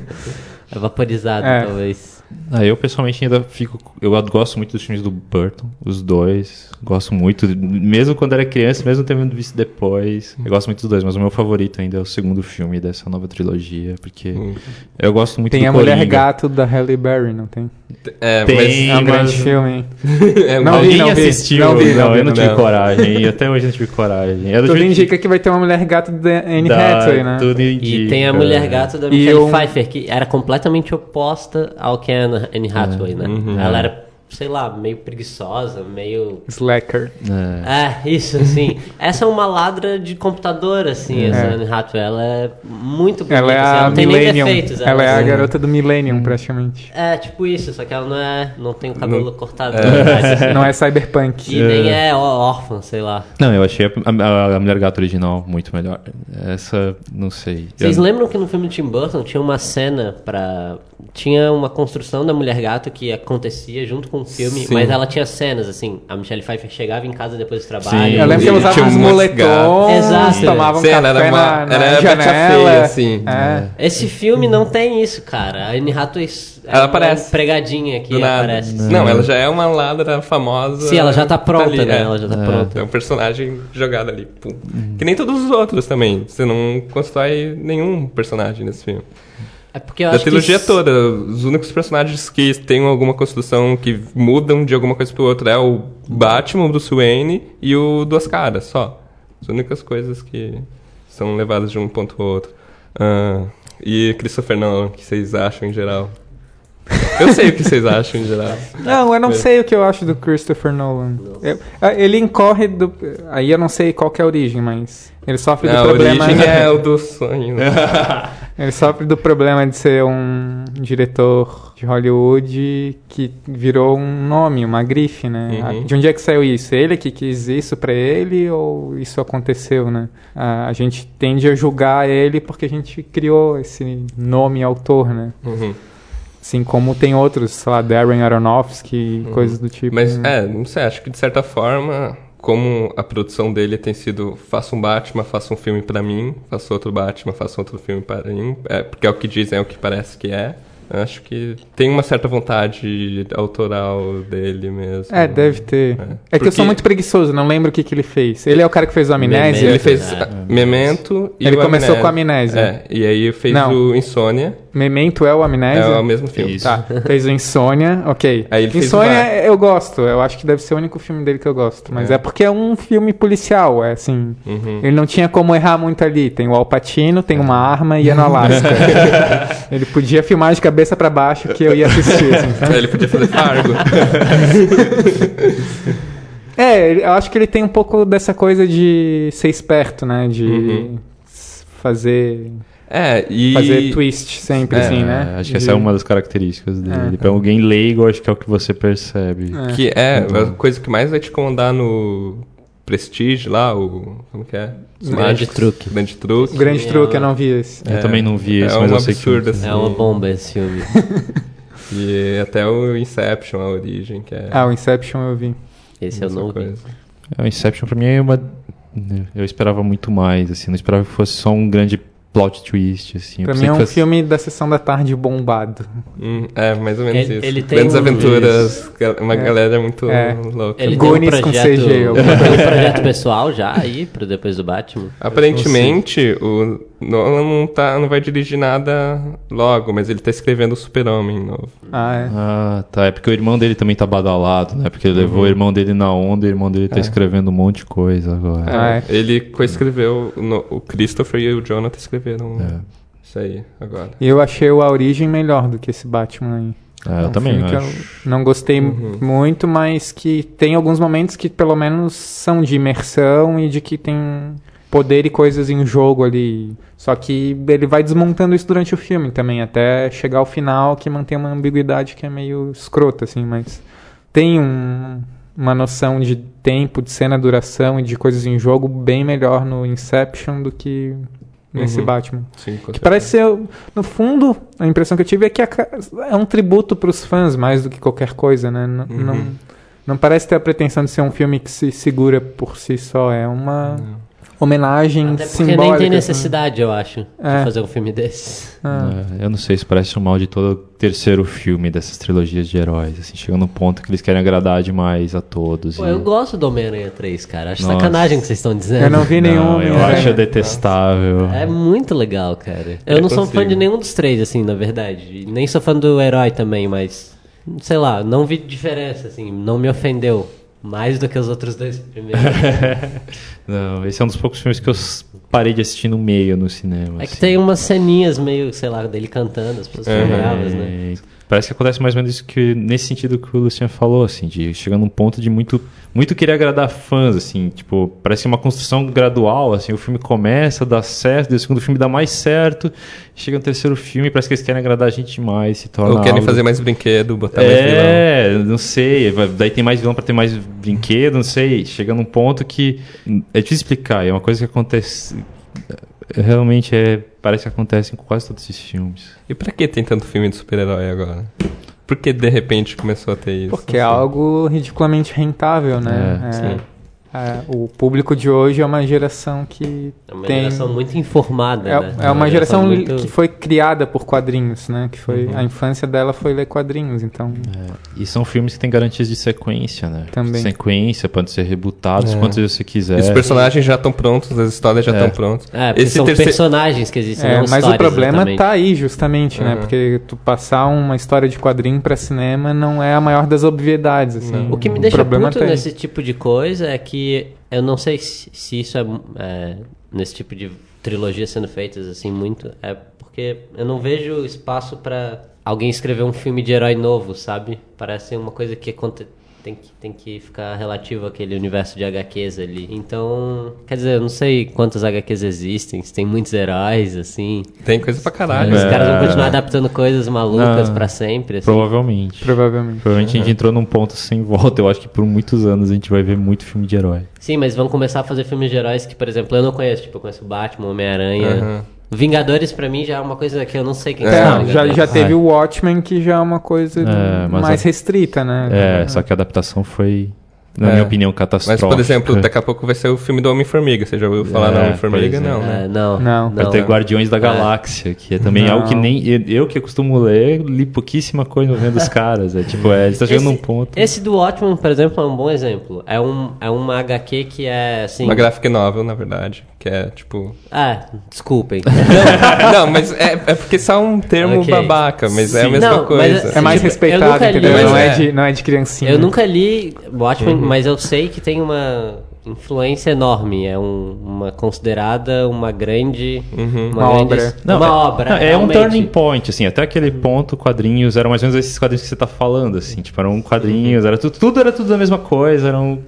É vaporizado, É. talvez. Ah, eu pessoalmente ainda fico. Eu gosto muito dos filmes do Burton, os dois. Gosto muito, mesmo quando era criança, mesmo tendo visto depois. Eu gosto muito dos dois, mas o meu favorito ainda é o segundo filme dessa nova trilogia, porque eu gosto muito Tem do a Mulher Coringa. Gato da Halle Berry, não tem? É, Tem. É um Sim, grande mas- filme, hein? mas [LAUGHS] é, Não mas- vi, Alguém não vi. assistiu? Não vi, não eu vi, não não tive vi. coragem. E até hoje eu não tive coragem. É do Tudo indica que vai ter uma Mulher Gato da Anne Hathaway, né? Tudo E indica. tem a mulher gato da E Michelle eu- Pfeiffer, que era completamente oposta ao que é a Anne Hathaway, né? Ela era, sei lá, meio preguiçosa, meio... Slacker. É. É, isso, assim. [LAUGHS] Essa é uma ladra de computador, assim, essa É. Anne Hathaway. Ela é muito bonita, Ela é assim, a ela não tem nem Millennium. defeitos. Ela é a assim. garota do Millennium, praticamente. É, tipo isso, só que ela não é... Não tem o cabelo cortado. É. verdade, assim. Não é cyberpunk. E nem é órfã, sei lá. Não, eu achei a, a- a Mulher Gato original muito melhor. Essa, não sei. Vocês Eu- lembram que no filme de Tim Burton tinha uma cena pra. Tinha uma construção da mulher gato que acontecia junto com com o filme, Sim. mas ela tinha cenas, assim, a Michelle Pfeiffer chegava em casa depois do trabalho. Sim. Eu lembro que ela usava uns moletons, Exato. tomava um Sim, café era uma, na, era janela. Feia, assim. É. Esse filme não tem isso, cara. A Anne Hathaway ela aparece. Pregadinha aqui, aparece. Não. não. ela já é uma ladra famosa. Sim, ela já tá pronta, ali, né? É. Ela já tá é. pronta. É um personagem jogado ali. Pum. Hum. Que nem todos os outros também. Você não constrói nenhum personagem nesse filme. É porque eu da trilogia que... toda, os únicos personagens que têm alguma construção que mudam de alguma coisa pro outro é o Batman, o Bruce Wayne e o Duas Caras, só. As únicas coisas que são levadas de um ponto pro outro. Uh, e Christopher Nolan, o que vocês acham em geral? Eu sei o que vocês acham em geral. [LAUGHS] Não, eu não sei o que eu acho do Christopher Nolan. Eu, ah, ele incorre do. Aí eu não sei qual é a origem, mas. Ele sofre não, do problema. A origem é o [LAUGHS] do sonho. [LAUGHS] ele sofre do problema de ser um diretor de Hollywood que virou um nome, uma grife, né? Uhum. De onde é que saiu isso? Ele que quis isso para ele ou isso aconteceu, né? A, a gente tende a julgar ele porque a gente criou esse nome autor, né? Uhum. Assim como tem outros, sei lá, Darren Aronofsky, uhum. coisas do tipo. Mas, né? é, não sei, acho que de certa forma, como a produção dele tem sido faça um Batman, faça um filme para mim, faça outro Batman, faça outro filme para mim, é, porque é o que dizem, é o que parece que é. Acho que tem uma certa vontade autoral dele mesmo. É, deve ter. É, é Porque... que eu sou muito preguiçoso, não lembro o que, que ele fez. Ele é o cara que fez o Amnésia? Ele fez é. Memento e Ele começou Amnésia. com a Amnésia. É, e aí fez não. o Insônia. Memento é o Amnésia? É o mesmo filme. Isso. Tá, fez o Insônia, ok. Aí ele Insônia fez eu gosto, eu acho que deve ser o único filme dele que eu gosto. Mas é, é porque é um filme policial, é assim. Uhum. Ele não tinha como errar muito ali. Tem o Alpatino, tem uma arma e é no Alasca. [LAUGHS] ele podia filmar de cabeça para baixo que eu ia assistir. Assim, [LAUGHS] ele podia fazer Fargo. [LAUGHS] é, eu acho que ele tem um pouco dessa coisa de ser esperto, né? De uhum. fazer é, e... Fazer twist sempre, é, assim, né? Acho que essa é uma das características dele. É. Pra alguém leigo, acho que é o que você percebe. É. Que é então... a coisa que mais vai te incomodar no Prestige lá, o... como que é? Os grande truque. Grande truque. Grande truque, eu não vi esse. Eu também não vi esse, é mas um eu sei absurdo, que... Assim. É uma bomba esse filme. [LAUGHS] e até o Inception, a origem, que é... Ah, o Inception eu vi. Esse eu não vi. É, o Inception pra mim é uma... Eu esperava muito mais, assim, não esperava que fosse só um grande plot twist, assim. Pra mim é um fosse... filme da sessão da tarde bombado. Hum, é, mais ou menos ele, isso. Ele tem Grandes um... aventuras, uma é. galera muito é. louca. Ele Goonies tem um projeto, com [LAUGHS] CG. Um projeto pessoal já aí, pro depois do Batman? Aparentemente, o Nolan não, tá, não vai dirigir nada logo, mas ele tá escrevendo o Super-Homem novo. Ah, é? Ah, tá. É porque o irmão dele também tá badalado, né? Porque ele uhum. levou o irmão dele na onda e o irmão dele tá é. escrevendo um monte de coisa agora. Ah, é. Ele coescreveu, o Christopher e o Jonathan escreveram é. isso aí agora. E eu achei o A Origem melhor do que esse Batman aí. É, eu um também acho. eu não gostei uhum. muito, mas que tem alguns momentos que pelo menos são de imersão e de que tem poder e coisas em jogo ali. Só que ele vai desmontando isso durante o filme também, até chegar ao final que mantém uma ambiguidade que é meio escrota, assim, mas tem um, uma noção de tempo, de cena, duração e de coisas em jogo bem melhor no Inception do que nesse uhum. Batman. Sim, que parece ser, no fundo, a impressão que eu tive é que é um tributo para os fãs mais do que qualquer coisa, né? N uhum. Não, não parece ter a pretensão de ser um filme que se segura por si só, é uma... Não homenagem Até porque simbólica. nem tem necessidade, eu acho, é. de fazer um filme desse. É. eu não sei, isso parece um mal de todo terceiro filme dessas trilogias de heróis, assim, chegando no ponto que eles querem agradar demais a todos. Pô, e... eu gosto do Homem-Aranha 3, cara. Acho Nossa. sacanagem que vocês estão dizendo. Eu não vi nenhum. Não, eu acho detestável. É muito legal, cara. Eu, eu não consigo. sou fã de nenhum dos três, assim, na verdade. Nem sou fã do herói também, mas sei lá, não vi diferença, assim, não me ofendeu. Mais do que os outros dois primeiros. [LAUGHS] não, esse é um dos poucos filmes que eu parei de assistir no meio no cinema. É assim. que tem umas ceninhas meio, sei lá, dele cantando, as pessoas é, bravas, né? Parece que acontece mais ou menos isso que nesse sentido que o Luciano falou, assim, de chegando num ponto de muito muito querer agradar fãs, assim, tipo, parece uma construção gradual, assim, o filme começa, dá certo, o segundo filme dá mais certo, chega no terceiro filme, parece que eles querem agradar a gente demais, se torna Ou querem algo... fazer mais brinquedo, botar é, mais vilão. É, não sei, daí tem mais vilão para ter mais brinquedo, não sei, chega num ponto que é difícil explicar, é uma coisa que acontece realmente é parece que acontece com quase todos esses filmes. E para que tem tanto filme de super-herói agora? Por que de repente começou a ter isso? Porque é algo ridiculamente rentável, né? É, sim. É, o público de hoje é uma geração que É uma tem geração muito informada, é, né? é uma geração muito- que foi criada por quadrinhos, né? Que foi a infância dela foi ler quadrinhos, então E são filmes que têm garantias de sequência, né? Também. Sequência, podem ser rebutados É. quantas vezes você quiser. Os personagens já estão prontos, as histórias já É. estão prontas. É, Esse são terceiro- personagens que existem, É, não mas o problema exatamente. tá aí justamente, né? Uhum. Porque tu passar uma história de quadrinho pra cinema não é a maior das obviedades, assim. O que me deixa problema puto tá nesse tipo de coisa é que eu não sei se, isso é, é, nesse tipo de trilogias sendo feitas assim muito é porque eu não vejo espaço pra alguém escrever um filme de herói novo, sabe? Parece uma coisa que tem que tem que ficar relativo àquele universo de HQs ali. Então, quer dizer, eu não sei quantas HQs existem, se tem muitos heróis assim. Tem coisa pra caralho. Os É. caras vão continuar adaptando coisas malucas Não. pra sempre, assim. Provavelmente. Provavelmente. Provavelmente a gente entrou num ponto sem volta. Eu acho que por muitos anos a gente vai ver muito filme de herói. Sim, mas vão começar a fazer filmes de heróis que, por exemplo, eu não conheço. Tipo, eu conheço Batman, Homem-Aranha. Aham. Vingadores, pra mim, já é uma coisa que eu não sei quem É, são. Não, já, já teve o Watchmen, que já é uma coisa É, mais a- restrita, né? É, só que a adaptação foi, na É. minha opinião, Mas, catastrófica. por exemplo, daqui a pouco vai ser o filme do Homem-Formiga. Você já ouviu falar É, no Homem-Formiga? é. Não, né? É, não, Não. Vai ter Guardiões da Galáxia, que é também Não. algo que nem. eu- que costumo ler, li pouquíssima coisa vendo os caras. É tipo, é, eles estão chegando num ponto. Esse do Watchmen, por exemplo, é um bom exemplo. É, um, é uma HQ que é, assim... Uma graphic novel, na verdade. Que é tipo. Ah, desculpem. [LAUGHS] [LAUGHS] não, mas é, é porque só um termo Ok. babaca, mas é a Sim. mesma Não, coisa. mas É mais Tipo, respeitado, li, entendeu? mas Não é, é- de, não é de criancinha. eu nunca li Watchmen, mas eu sei que tem uma influência enorme. É um- uma considerada uma grande... Uhum. Uma grande- obra. uma é, obra, não, é um turning point, assim, até aquele ponto, quadrinhos, eram mais ou menos esses quadrinhos que você tá falando, assim, tipo, eram quadrinhos, era tudo, tudo era tudo a mesma coisa, eram...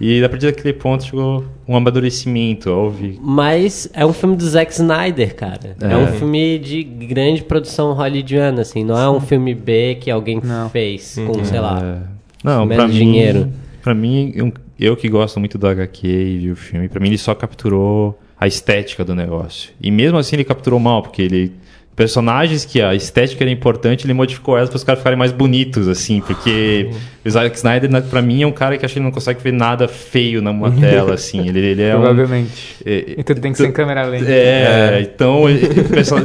E a partir daquele ponto chegou um amadurecimento, houve... Mas é um filme do Zack Snyder, cara. É, É. um filme de grande produção hollywoodiana, assim. Não é um filme B que alguém Não. fez com, sei lá. É, Não, menos mim, dinheiro. Pra mim, eu, eu que gosto muito do HQ e vi o filme, pra mim ele só capturou a estética do negócio. E mesmo assim ele capturou mal, porque ele personagens que a estética era importante, ele modificou elas para os caras ficarem mais bonitos, assim, porque [LAUGHS] o Zack Snyder, pra mim, é um cara que acho que ele não consegue ver nada feio numa tela, [LAUGHS] assim. Ele, ele é um. Provavelmente. é- E tudo tem que ser em câmera lenta. é, então. ele- [LAUGHS] o pessoal-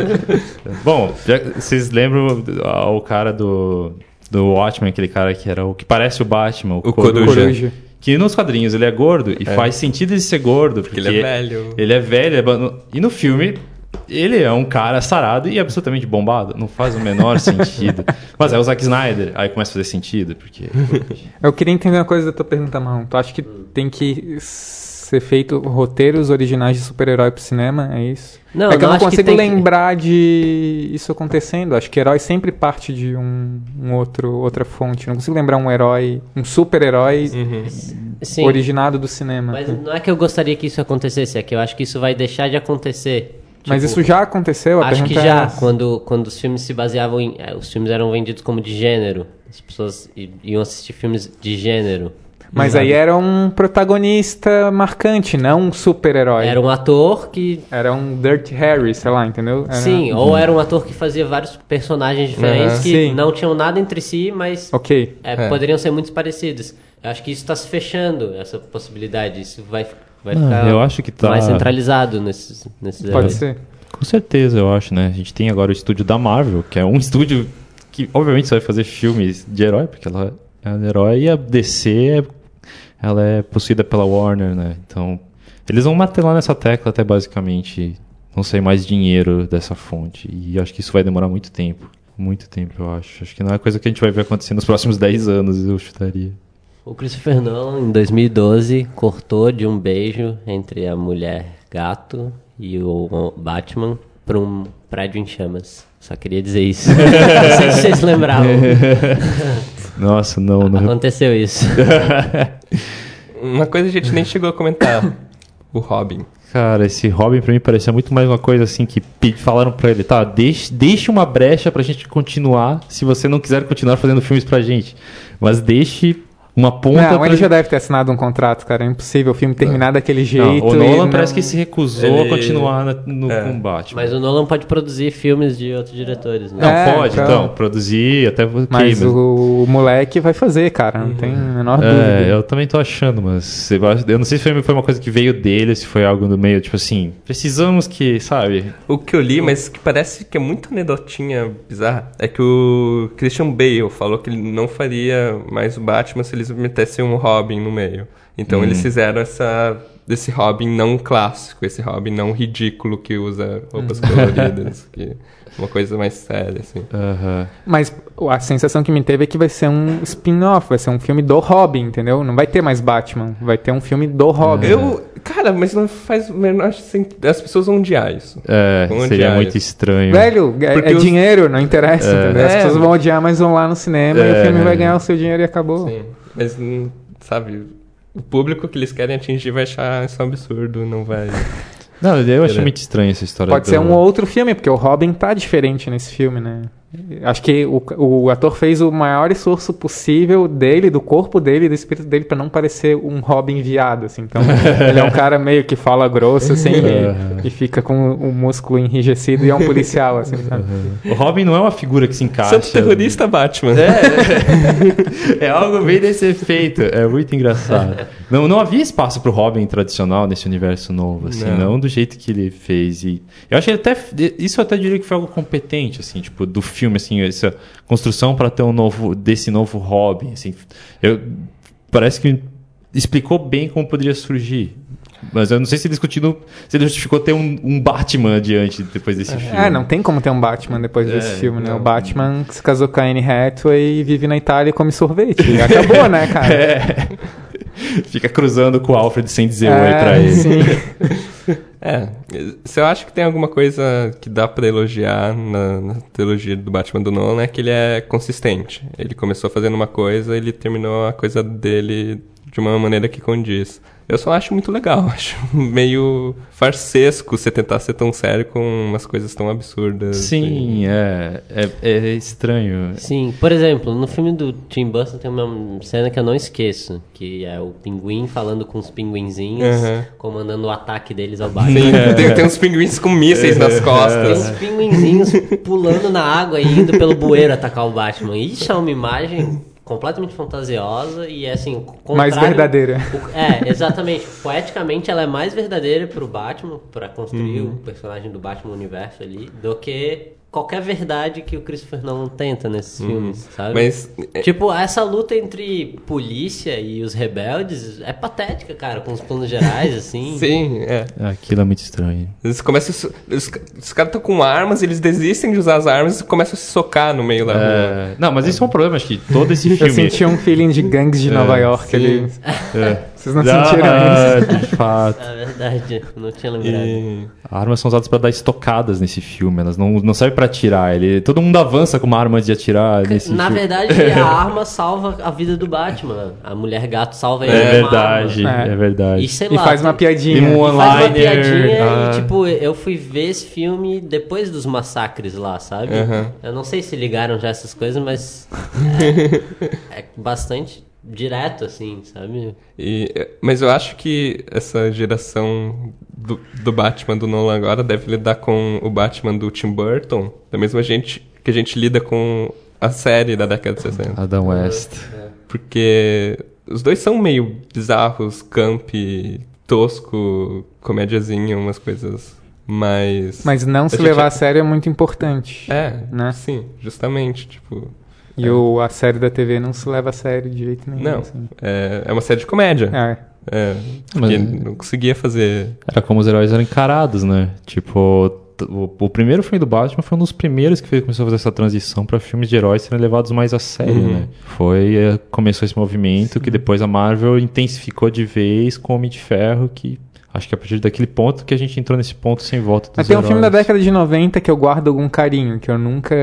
Bom, já- vocês lembram o cara do, do Watchmen, aquele cara que era o que parece o Batman, o, O Coruja. Coruja. Que nos quadrinhos ele é gordo e faz sentido ele ser gordo, porque ele é velho. Ele é velho, é ba- e no filme ele é um cara sarado e absolutamente bombado. Não faz o menor [LAUGHS] sentido. Mas é o Zack Snyder, aí começa a fazer sentido, porque. [LAUGHS] Eu queria entender uma coisa da tua pergunta, Marrom. Tu acha que tem que ser feito roteiros originais de super-herói pro cinema? É isso? Não, é que eu não não acho que consigo tem que- lembrar de isso acontecendo. Acho que herói sempre parte de um, um outro, outra fonte. Não consigo lembrar um herói, um super-herói Uhum. Originado do cinema. Mas não é que eu gostaria que isso acontecesse, é que eu acho que isso vai deixar de acontecer. Mas Tipo, isso já aconteceu? A Acho que é já, essa. quando, quando os filmes se baseavam em. eh, Os filmes eram vendidos como de gênero. As pessoas iam assistir filmes de gênero. Mas aí era um protagonista marcante, não um super-herói. Era um ator que. Era um Dirty Harry, sei lá, entendeu? Era- Sim, ou era um ator que fazia vários personagens diferentes Aham. que Sim. não tinham nada entre si, mas Ok. é, É. poderiam ser muito parecidos. Eu acho que isso está se fechando, essa possibilidade. Isso vai, vai Não, ficar eu acho que tá- mais centralizado nesses, nesses Pode heróis. ser. Com certeza, eu acho, né? A gente tem agora o estúdio da Marvel, que é um [LAUGHS] estúdio que, obviamente, só vai fazer filmes de herói, porque ela é um herói, e a DC, é- ela é possuída pela Warner, né? Então, eles vão martelar nessa tecla até basicamente não sair mais dinheiro dessa fonte. E acho que isso vai demorar muito tempo. Muito tempo, eu acho. Acho que não é coisa que a gente vai ver acontecer nos próximos 10 anos, eu chutaria. O Christopher Nolan, em 2012, cortou de um beijo entre a mulher gato e o Batman para um prédio em chamas. Só queria dizer isso. [LAUGHS] Não sei se vocês lembravam. [LAUGHS] Nossa, não, não. Aconteceu isso. [LAUGHS] Uma coisa a gente nem chegou a comentar. o Robin. Cara, esse Robin pra mim parecia muito mais uma coisa assim que falaram pra ele, tá, deixe, deixe uma brecha pra gente continuar se você não quiser continuar fazendo filmes pra gente. Mas deixe uma ponta. Não, pra... ele já deve ter assinado um contrato, cara. É impossível o filme terminar não. daquele jeito. Não, o Nolan parece que se recusou ele... a continuar na, no é. combate. Mas o Nolan pode produzir filmes de outros diretores, né? Não, é, pode, então. então. produzir até. Okay, mas, mas, o moleque vai fazer, cara. Não uhum. tem a menor é, dúvida. Eu também tô achando, mas eu não sei se foi uma coisa que veio dele, se foi algo do meio, tipo assim, precisamos que, sabe? O que eu li, mas que parece que é muito anedotinha bizarra, é que o Christian Bale falou que ele não faria mais o Batman se eles metessem um Robin no meio. Então hum. eles fizeram essa desse Robin não clássico, esse Robin não ridículo que usa roupas hum. coloridas, [LAUGHS] que uma coisa mais séria, assim. Uhum. Mas a sensação que me teve é que vai ser um spin-off, vai ser um filme do Robin, entendeu? Não vai ter mais Batman, vai ter um filme do Robin. Eu, cara, mas não faz menor As pessoas vão odiar isso. É, vão seria odiar muito isso. estranho. Velho, é, é os... dinheiro, não interessa, é. entendeu? As é. pessoas vão odiar, mas vão lá no cinema e o é. filme vai ganhar o seu dinheiro e acabou. Sim, mas, sabe, o público que eles querem atingir vai achar isso um absurdo, não vai... Não, eu acho muito estranho essa história. Pode do... ser um outro filme, porque o Robin tá diferente nesse filme, né? Acho que o, o ator fez o maior esforço possível dele, do corpo dele, do espírito dele, para não parecer um Robin viado, assim. Então, [LAUGHS] ele é um cara meio que fala grosso, assim, e, e, fica com o músculo enrijecido e é um policial, assim, sabe? O Robin não é uma figura que se encaixa. Santo terrorista Batman. É, [LAUGHS] é algo bem desse efeito. É muito engraçado. Não, não havia espaço pro Robin tradicional nesse universo novo, assim, não, não do jeito que ele fez. E eu acho que até, isso eu até diria que foi algo competente, assim, tipo, do filme filme, assim, essa construção para ter um novo, desse novo hobby, assim. Eu, parece que explicou bem como poderia surgir. Mas eu não sei se ele discutindo, se ele justificou ter um, um Batman adiante depois desse é, filme. É, não tem como ter um Batman depois é, desse filme, né? Não. O Batman se casou com a Anne Hathaway e vive na Itália e come sorvete. Acabou, né, cara? [LAUGHS] É. Fica cruzando com o Alfred sem dizer é, oi pra ele. Sim. [LAUGHS] É, se eu acho que tem alguma coisa que dá para elogiar na, na, trilogia do Batman do Nolan é que ele é consistente. Ele começou fazendo uma coisa, ele terminou a coisa dele de uma maneira que condiz. Eu só acho muito legal, [LAUGHS] acho meio farsesco você tentar ser tão sério com umas coisas tão absurdas. Sim, e... é, é, é, estranho. Sim, por exemplo, no filme do Tim Burton tem uma cena que eu não esqueço, que é o pinguim falando com os pinguinzinhos, uhum. comandando o ataque deles ao Batman. Sim, é. [LAUGHS] tem, tem uns pinguins com mísseis nas costas. Tem uns pinguinzinhos pulando na água e indo pelo bueiro atacar o Batman. Isso é uma imagem completamente fantasiosa e é assim mais verdadeira é exatamente poeticamente ela é mais verdadeira pro Batman para construir uhum. o personagem do Batman universo ali do que qualquer verdade que o Christopher Nolan tenta nesses uhum. filmes, sabe? Mas é tipo, essa luta entre polícia e os rebeldes é patética, cara, com os planos gerais assim. [LAUGHS] Sim, é. Aquilo é muito estranho. Eles começam os, os caras estão com armas, eles desistem de usar as armas e começam a se socar no meio da é... rua. Não, mas isso é um problema, acho que todo esse [LAUGHS] filme. Eu senti um feeling de gangues de é, Nova York ali. É. [LAUGHS] Vocês não ah, sentiram isso? De fato. [LAUGHS] É verdade, não tinha lembrado. E... Armas são usadas para dar estocadas nesse filme, elas não, não servem para atirar. Ele, todo mundo avança com uma arma de atirar nesse Na filme. verdade, [LAUGHS] a arma salva a vida do Batman. A mulher gato salva ele. É verdade, é. é. verdade. E, sei lá, e faz uma piadinha. E, um e faz uma piadinha ah. e, tipo, eu fui ver esse filme depois dos massacres lá, sabe? Uhum. Eu não sei se ligaram já essas coisas, mas [LAUGHS] é, é bastante direto, assim, sabe? E, mas eu acho que essa geração do, do Batman do Nolan agora deve lidar com o Batman do Tim Burton, da mesma gente que a gente lida com a série da década de 60. Adam West. É. Porque os dois são meio bizarros, camp, tosco, comédiazinha, umas coisas mais... Mas não se levar a sério é muito importante. É, né? sim, justamente, tipo... E é. o, a série da TV não se leva a sério de jeito nenhum. Não, assim. é, é uma série de comédia. É. É, porque Mas, não conseguia fazer... Era como os heróis eram encarados, né? Tipo, o, o, primeiro filme do Batman foi um dos primeiros que fez, começou a fazer essa transição para filmes de heróis serem levados mais a sério, uhum. né? Foi, é, começou esse movimento Sim. que depois a Marvel intensificou de vez com o Homem de Ferro, que Acho que é a partir daquele ponto que a gente entrou nesse ponto sem volta dos Mas tem um filme da década de 90 que eu guardo algum carinho, que eu nunca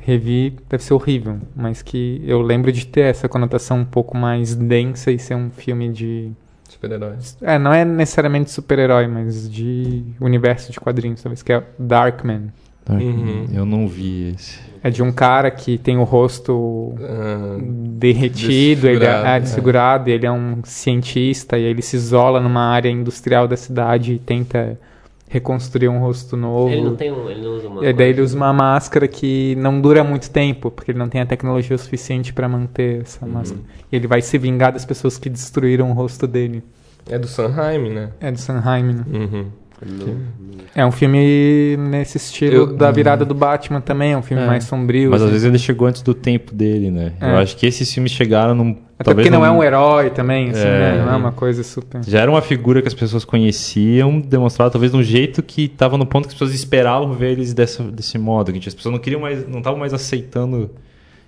revi, deve ser horrível, mas que eu lembro de ter essa conotação um pouco mais densa e ser um filme de... Super-heróis. É, não é necessariamente super-herói, mas de universo de quadrinhos, talvez, que é Darkman. Uhum. Eu não vi esse. É de um cara que tem o rosto uh, derretido, ele é, é desfigurado, é. ele é um cientista e ele se isola numa área industrial da cidade e tenta reconstruir um rosto novo. Ele não tem um, ele não usa uma. E daí ele usa uma máscara que não dura muito tempo, porque ele não tem a tecnologia suficiente para manter essa uhum. máscara. E ele vai se vingar das pessoas que destruíram o rosto dele. É do Sanheim, né? É do Sanheim, né? Uhum. É um filme nesse estilo eu, da virada do Batman também, é um filme é. mais sombrio. Mas às assim. vezes ele chegou antes do tempo dele, né? É. Eu acho que esses filmes chegaram num. Até porque não, não é um herói também, assim, é. né? Não é uma coisa super. Já era uma figura que as pessoas conheciam, demonstrado talvez de um jeito que estava no ponto que as pessoas esperavam ver eles dessa, desse modo. Que as pessoas não queriam mais. não estavam mais aceitando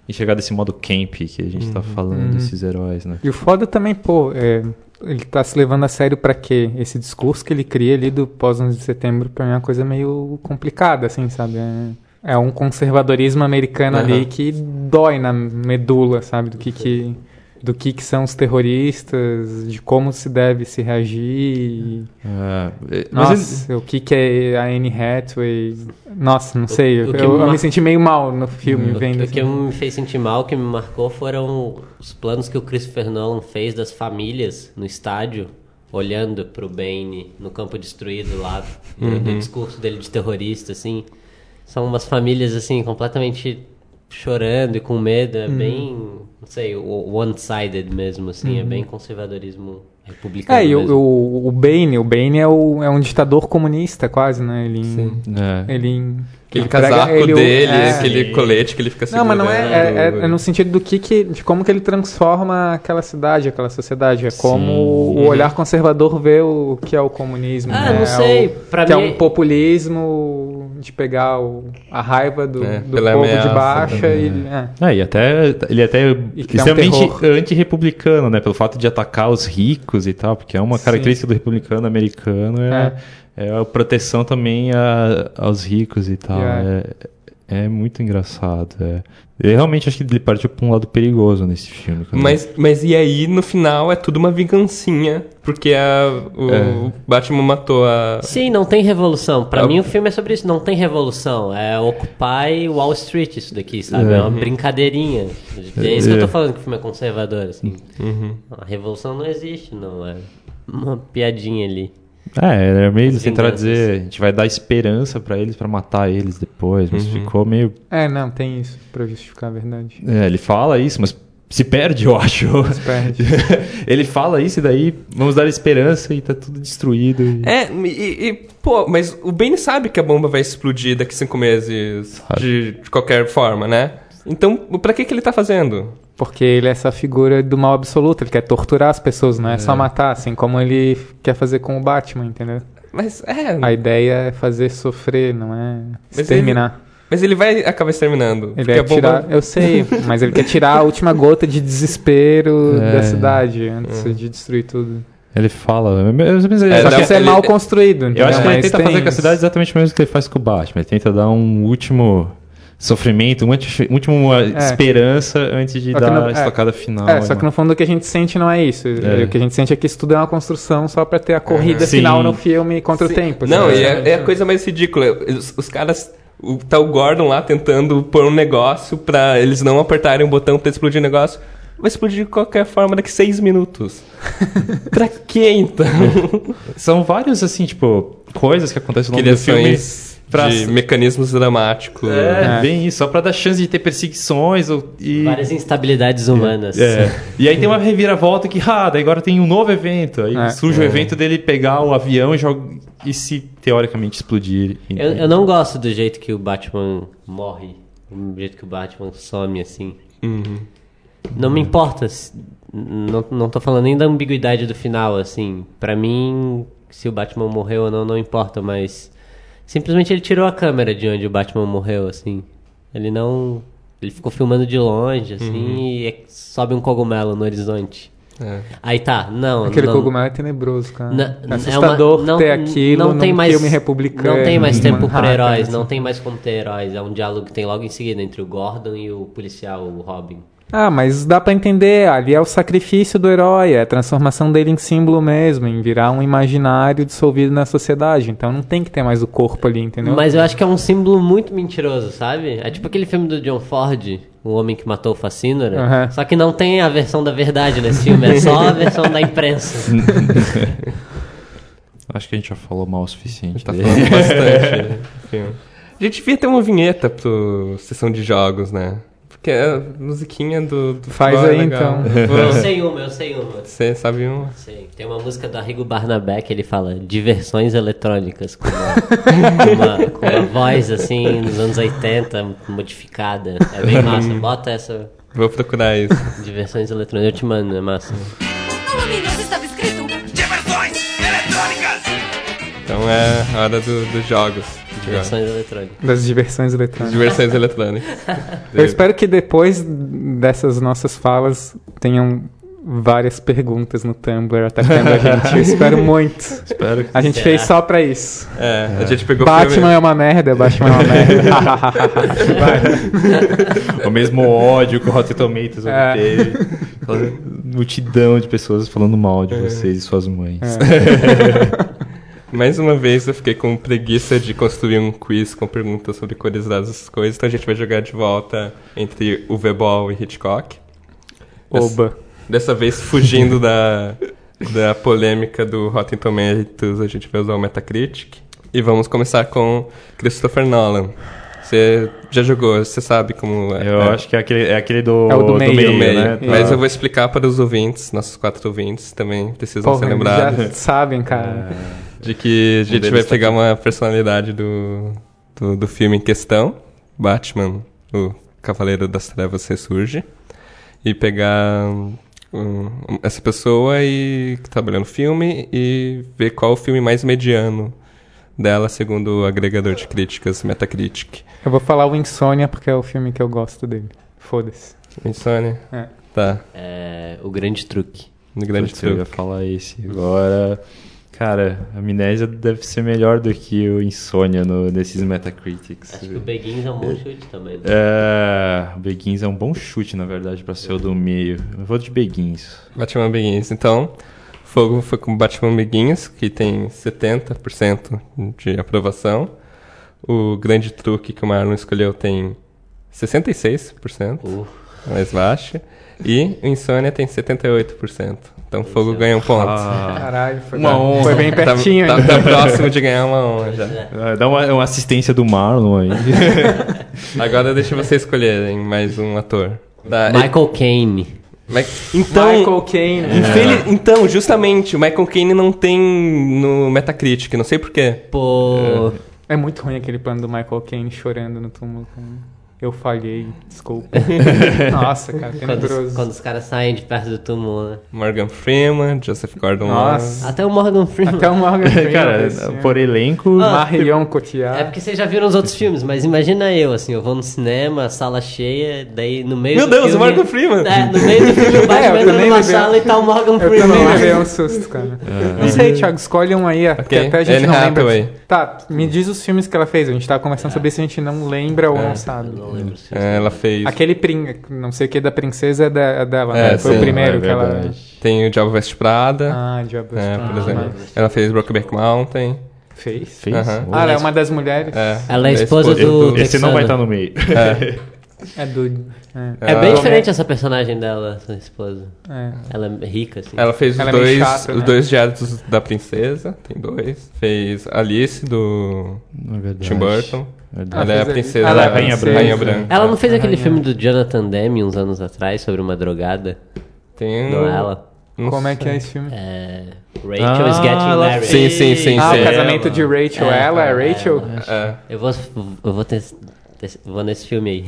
enxergar desse modo camp que a gente está uhum. falando, uhum. desses heróis, né? E o foda também, pô, é, ele tá se levando a sério para quê? Esse discurso que ele cria ali do pós-11 de setembro, para mim é uma coisa meio complicada, assim, sabe? É, é um conservadorismo americano uhum. ali que dói na medula, sabe? Do que que do que, que são os terroristas, de como se deve se reagir. É, Nossa, ele... o que, que é a Anne Hathaway. Nossa, não sei. O, o eu, eu me senti meio mal no filme o, vendo. O que assim. me fez sentir mal, o que me marcou, foram os planos que o Christopher Nolan fez das famílias no estádio olhando para o Bane no campo destruído lá, uhum. do discurso dele de terrorista, assim. São umas famílias, assim, completamente chorando e com medo. É hum. bem, não sei, one-sided mesmo, assim. É hum. bem conservadorismo republicano. É, e o, o, o Bane, o Bane é, o, é um ditador comunista, quase, né? Ele, Sim. É. ele Aquele casaco ele, dele, é, aquele colete que ele fica segurando. Não, mas não é, é, é, é, no sentido do que, que de como que ele transforma aquela cidade, aquela sociedade. É como Sim. o olhar conservador vê o que é o comunismo. Ah, né? não sei. Pra que mim... é um populismo de pegar o, a raiva do, é, do povo ameaça, de baixa e, é. e até ele é até extremamente um anti-republicano, né? Pelo fato de atacar os ricos e tal, porque é uma característica Sim. do republicano americano é é a proteção também a, aos ricos e tal. Yeah. É, é muito engraçado. É. Eu realmente acho que ele partiu para um lado perigoso nesse filme. Mas, mas e aí, no final, é tudo uma vingancinha. Porque a, o é. Batman matou a. Sim, não tem revolução. Para a... mim, o filme é sobre isso. Não tem revolução. É Occupy Wall Street, isso daqui, sabe? É, é uma brincadeirinha. É isso que eu tô falando que o filme é conservador, assim. Uhum. A revolução não existe, não. É uma piadinha ali. É, é meio tentar dizer, a gente vai dar esperança para eles para matar eles depois, mas uhum. ficou meio. É, não, tem isso para justificar a verdade. É, ele fala isso, mas se perde, eu acho. [LAUGHS] Se perde. [LAUGHS] ele fala isso e daí vamos dar esperança e tá tudo destruído. E... É, e, e, pô, mas o Ben sabe que a bomba vai explodir daqui cinco meses de, de, qualquer forma, né? Então, pra que que ele tá fazendo? Porque ele é essa figura do mal absoluto, ele quer torturar as pessoas, não é, é, só matar, assim como ele quer fazer com o Batman, entendeu? Mas é. A ideia é fazer sofrer, não é exterminar. Ele, mas ele vai acabar exterminando. Ele vai tirar, bomba... eu sei, mas ele quer tirar a última gota de desespero [LAUGHS] é. da cidade antes é. de destruir tudo. Ele fala. É, só que isso é mal construído. Eu acho que ele tenta fazer com a cidade exatamente o mesmo que ele faz com o Batman. Ele tenta dar um último sofrimento, uma última é. esperança antes de dar no, a é. estocada final. É, só que no fundo o que a gente sente não é isso. É. O que a gente sente é que isso tudo é uma construção só para ter a corrida final no filme contra Sim. o tempo. Não, e é, é, a coisa mais ridícula. Os, os caras. O, tá o Gordon lá tentando pôr um negócio para eles não apertarem o botão pra explodir o negócio. Vai explodir de qualquer forma daqui seis minutos. [LAUGHS] pra quê, então? São vários, assim, tipo, coisas que acontecem no longo do filme pra... de mecanismos dramáticos. É, é, bem isso, só pra dar chance de ter perseguições ou, e... Várias instabilidades humanas. É. E aí tem uma reviravolta que, ah, daí agora tem um novo evento. Aí é. surge o é. evento dele pegar o avião e, joga... e se teoricamente explodir. Eu, eu não gosto do jeito que o Batman morre. Do jeito que o Batman some, assim. Uhum. Não me importa. Não, não tô falando nem da ambiguidade do final, assim. para mim, se o Batman morreu ou não, não importa, mas Simplesmente ele tirou a câmera de onde o Batman morreu, assim. Ele não. Ele ficou filmando de longe, assim, uhum. e é, sobe um cogumelo no horizonte. É. Aí tá, não. Aquele não, cogumelo é tenebroso, cara. Não, é assustador é uma, não, ter aquilo não tem mais, filme republicano. Não tem mais tempo para heróis, assim. não tem mais como ter heróis. É um diálogo que tem logo em seguida entre o Gordon e o policial, o Robin. Ah, mas dá para entender, ali é o sacrifício do herói, é a transformação dele em símbolo mesmo, em virar um imaginário dissolvido na sociedade. Então não tem que ter mais o corpo ali, entendeu? Mas eu acho que é um símbolo muito mentiroso, sabe? É tipo aquele filme do John Ford, O Homem que Matou o Facínora. Uhum. Só que não tem a versão da verdade nesse filme, é só a [LAUGHS] versão da imprensa. [LAUGHS] acho que a gente já falou mal o suficiente. Tá falando [LAUGHS] bastante. filme. A gente devia ter uma vinheta pro sessão de jogos, né? Porque é a musiquinha do, do Faz é aí, legal. então. [LAUGHS] Eu sei uma, eu sei uma. Você sabe um? Sei. Tem uma música do Arrigo Barnabé que ele fala diversões eletrônicas com uma, com uma, com uma voz assim nos anos 80 modificada. É bem massa. Bota essa Vou procurar isso. diversões eletrônicas. Eu te mando, é massa. No anúncio estava escrito Diversões eletrônicas! Então é a hora do- dos jogos. Diversões eletrônicas. Das diversões eletrônicas. Diversões eletrônicas. Eu espero que depois dessas nossas falas tenham várias perguntas no Tumblr atacando a gente. Eu espero muito. Espero que A gente Será? fez só pra isso. É, a gente pegou o Batman filme- é uma merda, Batman é uma merda. [LAUGHS] o mesmo ódio que o Rotten Tomatoes É. Aquela multidão de pessoas falando mal de vocês e suas mães. [LAUGHS] Mais uma vez eu fiquei com preguiça de construir um quiz com perguntas sobre curiosidades dessas coisas, então a gente vai jogar de volta entre o Ball e Hitchcock. Oba. Dessa vez fugindo da, da polêmica do Rotten Tomatoes, a gente vai usar o Metacritic. E vamos começar com Christopher Nolan. Você já jogou, você sabe como é. Eu é, acho que é aquele, é aquele do, É o do meio. do meio. né? Mas Tá. eu vou explicar para os ouvintes, nossos quatro ouvintes também precisam Porra, ser eles lembrados. já sabem, cara. De que a gente vai tá pegar uma personalidade do, do, do filme em questão, Batman, o Cavaleiro das Trevas ressurge, e pegar um, essa pessoa e que trabalhou no filme e ver qual o filme mais mediano dela, segundo o agregador de críticas Metacritic. Eu vou falar o Insônia porque é o filme que eu gosto dele. Foda-se. Insônia? É. Tá, É, o grande truque. no grande Putz, eu ia truque. falar esse. Agora, cara, a amnésia deve ser melhor do que o Insônia no, nesses Metacritics. Acho que o Beguins é um bom chute também. né? É, o Beguins é um bom chute, na verdade, pra ser o do meio. Eu vou de Beguins. Batman Begins. Então, Fogo foi com Batman Begins, que tem 70% de aprovação. O grande truque que o Marlon escolheu tem 66%, Uh, mais baixo. E o Insônia tem 78%. Então, Fogo ganha um ponto. Caralho, foi, Uma honra. foi bem pertinho. Tá, hein? tá, tá próximo de ganhar uma honra já. Ah, Dá uma, uma assistência do Marlon aí. [LAUGHS] Agora deixa você escolherem mais um ator. Tá, Michael Caine. Ma- Então, Michael Caine. infeli- então, justamente, o Michael Caine não tem no Metacritic, não sei porquê. Pô, É muito ruim aquele plano do Michael Caine chorando no túmulo. Eu falhei, desculpa. [LAUGHS] Nossa, cara, quando, os- quando os caras saem de perto do túmulo, né? Morgan Freeman, Joseph Gordon Nossa. Até o Morgan Freeman. Até o Morgan [LAUGHS] Freeman. Cara, esse ano. por elenco. Marion Cotillard. É porque vocês já viram os outros filmes, mas imagina eu, assim, eu vou no cinema, sala cheia, daí no meio Meu do Deus, o filme... Morgan Freeman! É, no meio do filme o [LAUGHS] É, Batman eu entra também numa sala e tá o Morgan Eu Freeman também lá. levei um susto, cara. Não sei, Thiago, escolhe um aí, porque Ok. até a gente Anne não Hathaway. lembra. Tá, me diz os filmes que ela fez. A gente tava conversando sobre isso, a gente não lembra ou não sabe. Não lembro se É, ela fez. Aquele prin... não sei o que da princesa é, da, é dela, É, né? Foi sim, o primeiro é que ela. Tem o Diabo Veste Prada. Ah, Diabo é, ah, por exemplo. mas Ela fez Brokeback Mountain. Fez? Fez? Ah, ela é uma das mulheres. É, Ela é esposa do- Esse não vai estar no meio. É, [LAUGHS] É do. É. É bem diferente essa personagem dela, sua esposa. É. Ela é rica, assim. ela fez os Ela é dois, chata, os né? dois diários da princesa. Tem dois. Fez Alice do é. Tim Burton. Verdade. Ela é a princesa. ela é a Rainha. Branca. Rainha Branca. Ela não fez aquele é. filme do Jonathan Demme uns anos atrás sobre uma drogada? Tem Não é ela? não Como é sei. que é esse filme? É... Rachel is Ah, Getting ela Married. Sim, sim, sim, ah, sim. o casamento de Rachel. É, ela é é, Rachel? É, Eu vou, eu vou, ter, vou nesse filme aí.